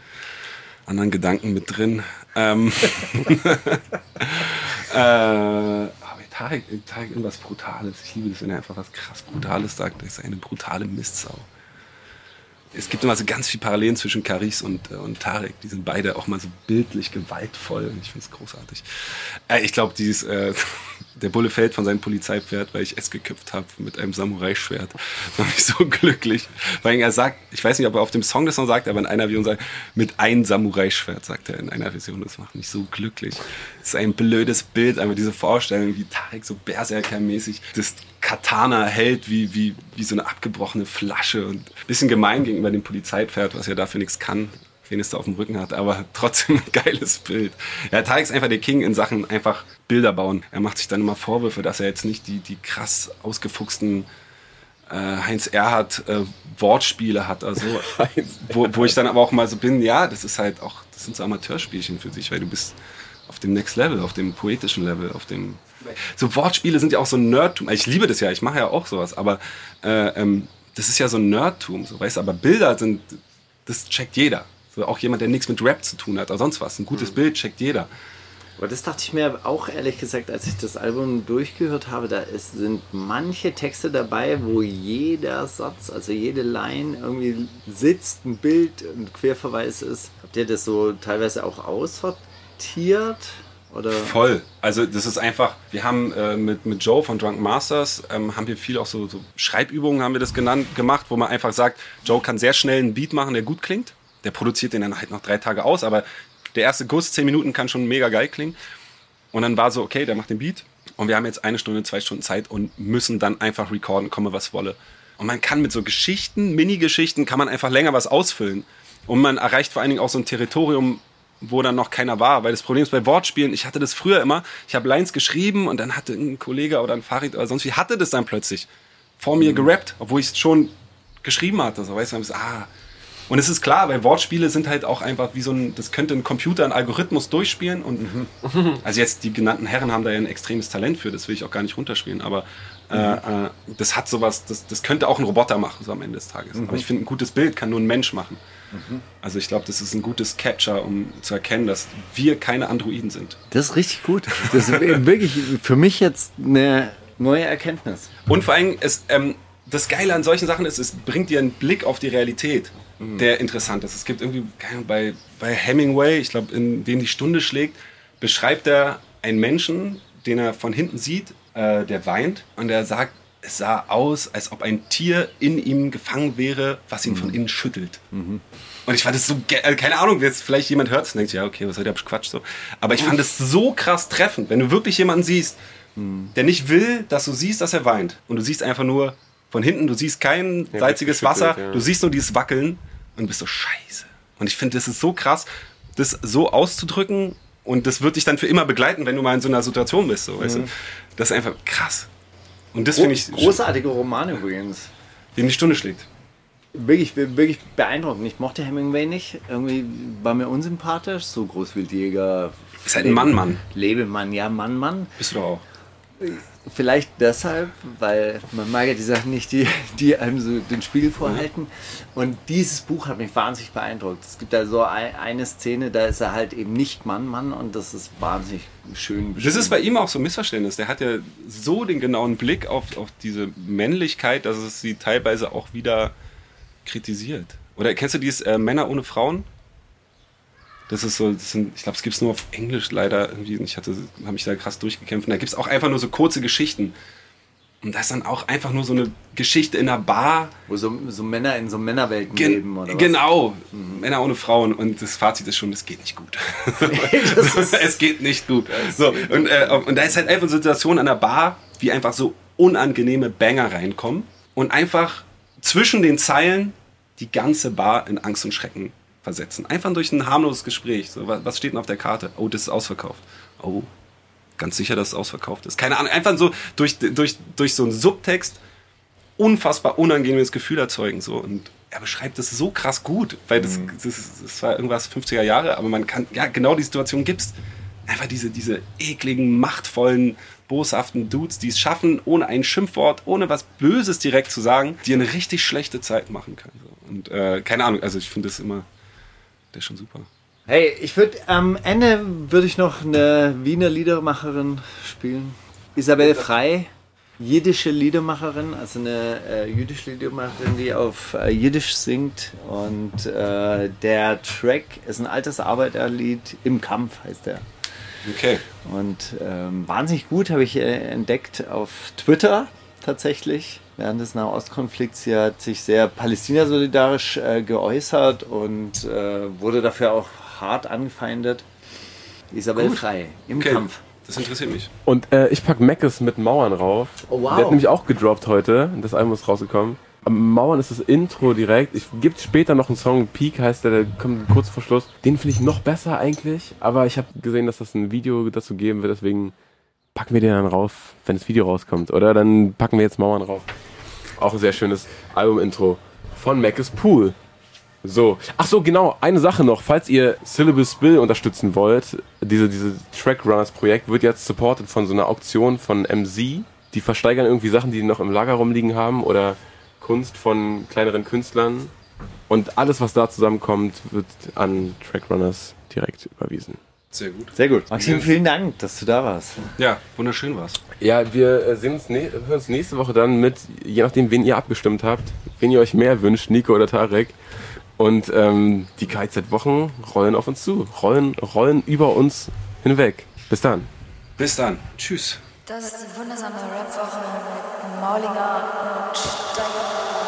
anderen Gedanken mit drin. Ähm, äh, Tarek, Tarek irgendwas Brutales. Ich liebe das, wenn er einfach was krass Brutales sagt. Das ist eine brutale Mistsau. Es gibt immer so ganz viel Parallelen zwischen Caris und, äh, und Tarek. Die sind beide auch mal so bildlich gewaltvoll. Ich finde es großartig. Äh, ich glaube, dieses äh, der Bulle fällt von seinem Polizeipferd, weil ich es geköpft habe mit einem Samurai-Schwert. Macht mich so glücklich. Weil er sagt, ich weiß nicht, ob er auf dem Song das noch sagt, aber in einer Version sagt, mit einem Samurai-Schwert, sagt er in einer Version. Das macht mich so glücklich. Das ist ein blödes Bild, einfach diese Vorstellung, wie Tarek so Berserker-mäßig das Katana hält, wie, wie, wie so eine abgebrochene Flasche und ein bisschen gemein gegenüber dem Polizeipferd, was ja dafür nichts kann wen es da auf dem Rücken hat, aber trotzdem ein geiles Bild. Ja, Tarek ist einfach der King in Sachen einfach Bilder bauen. Er macht sich dann immer Vorwürfe, dass er jetzt nicht die, die krass ausgefuchsten äh, Heinz Erhardt äh, Wortspiele hat, also wo, wo ich dann aber auch mal so bin, ja, das ist halt auch, das sind so Amateurspielchen für sich, weil du bist auf dem Next Level, auf dem poetischen Level, auf dem so Wortspiele sind ja auch so ein Nerdtum. Ich liebe das ja, ich mache ja auch sowas, aber äh, ähm, das ist ja so ein Nerdtum, so weißt du, aber Bilder sind, das checkt jeder. So, auch jemand, der nichts mit Rap zu tun hat oder sonst was. Ein gutes Bild checkt jeder. Aber das dachte ich mir auch ehrlich gesagt, als ich das Album durchgehört habe, da ist, sind manche Texte dabei, wo jeder Satz, also jede Line irgendwie sitzt, ein Bild, ein Querverweis ist. Habt ihr das so teilweise auch aussortiert? Oder? Voll. Also das ist einfach, wir haben äh, mit, mit Joe von Drunk Masters, ähm, haben wir viel auch so, so Schreibübungen, haben wir das genannt, gemacht, wo man einfach sagt, Joe kann sehr schnell einen Beat machen, der gut klingt. Der produziert den dann halt noch drei Tage aus, aber der erste Guss, zehn Minuten, kann schon mega geil klingen. Und dann war so, okay, der macht den Beat und wir haben jetzt eine Stunde, zwei Stunden Zeit und müssen dann einfach recorden, komme was wolle. Und man kann mit so Geschichten, Mini-Geschichten, kann man einfach länger was ausfüllen. Und man erreicht vor allen Dingen auch so ein Territorium, wo dann noch keiner war. Weil das Problem ist bei Wortspielen, ich hatte das früher immer, ich habe Lines geschrieben und dann hatte ein Kollege oder ein Fahrrad oder sonst wie, hatte das dann plötzlich vor mir gerappt, obwohl ich es schon geschrieben hatte. So, weißt du, ah. Und es ist klar, weil Wortspiele sind halt auch einfach wie so ein, das könnte ein Computer, ein Algorithmus durchspielen. Und also jetzt die genannten Herren haben da ja ein extremes Talent für, das will ich auch gar nicht runterspielen, aber äh, äh, das hat sowas, das, das könnte auch ein Roboter machen, so am Ende des Tages. Aber ich finde, ein gutes Bild kann nur ein Mensch machen. Also ich glaube, das ist ein gutes Catcher, um zu erkennen, dass wir keine Androiden sind. Das ist richtig gut. Das ist wirklich für mich jetzt eine neue Erkenntnis. Und vor allem, es, ähm, das Geile an solchen Sachen ist, es bringt dir einen Blick auf die Realität, der interessant ist. Es gibt irgendwie keine Ahnung, bei, bei Hemingway, ich glaube, in dem die Stunde schlägt, beschreibt er einen Menschen, den er von hinten sieht, äh, der weint und er sagt, es sah aus, als ob ein Tier in ihm gefangen wäre, was ihn von innen schüttelt. Und ich fand es so, äh, keine Ahnung, jetzt vielleicht jemand hört es und denkt, ja, okay, was hat der Quatsch so. Aber ich fand es so krass treffend, wenn du wirklich jemanden siehst, der nicht will, dass du siehst, dass er weint. Und du siehst einfach nur von hinten, du siehst kein Ja, salziges Wasser, ja. du siehst nur dieses Wackeln und bist so scheiße. Und ich finde, das ist so krass, das so auszudrücken und das wird dich dann für immer begleiten, wenn du mal in so einer Situation bist. So, weißt du? Das ist einfach krass. Und das finde ich, Großartige Romane übrigens. den die Stunde schlägt. Wirklich, wirklich beeindruckend. Ich mochte Hemingway nicht. Irgendwie war mir unsympathisch. So Großwildjäger. Ist halt ein Mann, Mann. Lebemann, ja, Mann, Mann. Bist du doch auch. Vielleicht deshalb, weil man mag ja die Sachen nicht, die, die einem so den Spiegel vorhalten. Und dieses Buch hat mich wahnsinnig beeindruckt. Es gibt da so ein, eine Szene, da ist er halt eben nicht Mann, Mann und das ist wahnsinnig schön Das ist bei ihm auch so ein Missverständnis. Der hat ja so den genauen Blick auf, auf diese Männlichkeit, dass es sie teilweise auch wieder kritisiert. Oder kennst du dieses äh, Männer ohne Frauen? Das ist so, das sind, ich glaube, es gibt es nur auf Englisch leider irgendwie. und Ich hatte, habe mich da krass durchgekämpft. Und da gibt es auch einfach nur so kurze Geschichten, Und das ist dann auch einfach nur so eine Geschichte in einer Bar. Wo so, so Männer in so Männerwelten Gen leben, oder was? genau, Männer ohne Frauen. Und das Fazit ist schon, es geht nicht gut. es geht nicht gut. So, und, äh, und da ist halt einfach eine Situation an der Bar, wie einfach so unangenehme Banger reinkommen und einfach zwischen den Zeilen die ganze Bar in Angst und Schrecken versetzen. Einfach durch ein harmloses Gespräch. So, was, steht denn auf der Karte? Oh, das ist ausverkauft. Oh, ganz sicher, dass es ausverkauft ist. Keine Ahnung, einfach so durch, durch, durch so einen Subtext unfassbar unangenehmes Gefühl erzeugen. So. Und er beschreibt das so krass gut, weil das, das, das war irgendwas 50er Jahre, aber man kann, ja, genau die Situation gibt's. Einfach diese, diese ekligen, machtvollen, boshaften Dudes, die es schaffen, ohne ein Schimpfwort, ohne was Böses direkt zu sagen, die eine richtig schlechte Zeit machen können. So. Und äh, keine Ahnung, also ich finde das immer, der ist schon super. Hey, ich würde am Ende würde ich noch eine Wiener Liedermacherin spielen. Isabel Frei, jiddische Liedermacherin, also eine äh, jüdische Liedermacherin, die auf äh, Jiddisch singt. Und äh, der Track ist ein altes Arbeiterlied, Im Kampf heißt der. Okay. Und ähm, wahnsinnig gut habe ich äh, entdeckt auf Twitter tatsächlich. Während des Nahostkonflikts, sie hat sich sehr palästina-solidarisch äh, geäußert und äh, wurde dafür auch hart angefeindet. Isabel Gut. Frei im okay. Kampf. Das interessiert mich. Und äh, ich pack Meckes mit Mauern rauf. Oh, wow. Der hat nämlich auch gedroppt heute. Das Album ist rausgekommen. Am Mauern ist das Intro direkt. Es gibt später noch einen Song, Peak heißt der, der kommt kurz vor Schluss. Den finde ich noch besser eigentlich. Aber ich habe gesehen, dass das ein Video dazu geben wird. Deswegen packen wir den dann rauf, wenn das Video rauskommt. Oder dann packen wir jetzt Mauern rauf. Auch ein sehr schönes Album-Intro von Meckes Pool. So. Ach so, genau. Eine Sache noch. Falls ihr Syllabus Bill unterstützen wollt, diese, diese Trackrunners-Projekt wird jetzt supported von so einer Auktion von MZ. Die versteigern irgendwie Sachen, die die noch im Lager rumliegen haben oder Kunst von kleineren Künstlern. Und alles, was da zusammenkommt, wird an Trackrunners direkt überwiesen. Sehr gut. Sehr gut. Maxim, vielen Dank, dass du da warst. Ja, wunderschön war's. Ja, wir äh, sehen uns, ne hören uns nächste Woche dann mit, je nachdem, wen ihr abgestimmt habt, wen ihr euch mehr wünscht, Nico oder Tarek. Und ähm, die KZ-Wochen rollen auf uns zu, rollen, rollen über uns hinweg. Bis dann. Bis dann. Tschüss. Das ist die wundersame Rap-Woche mit Maulinger und Steiger.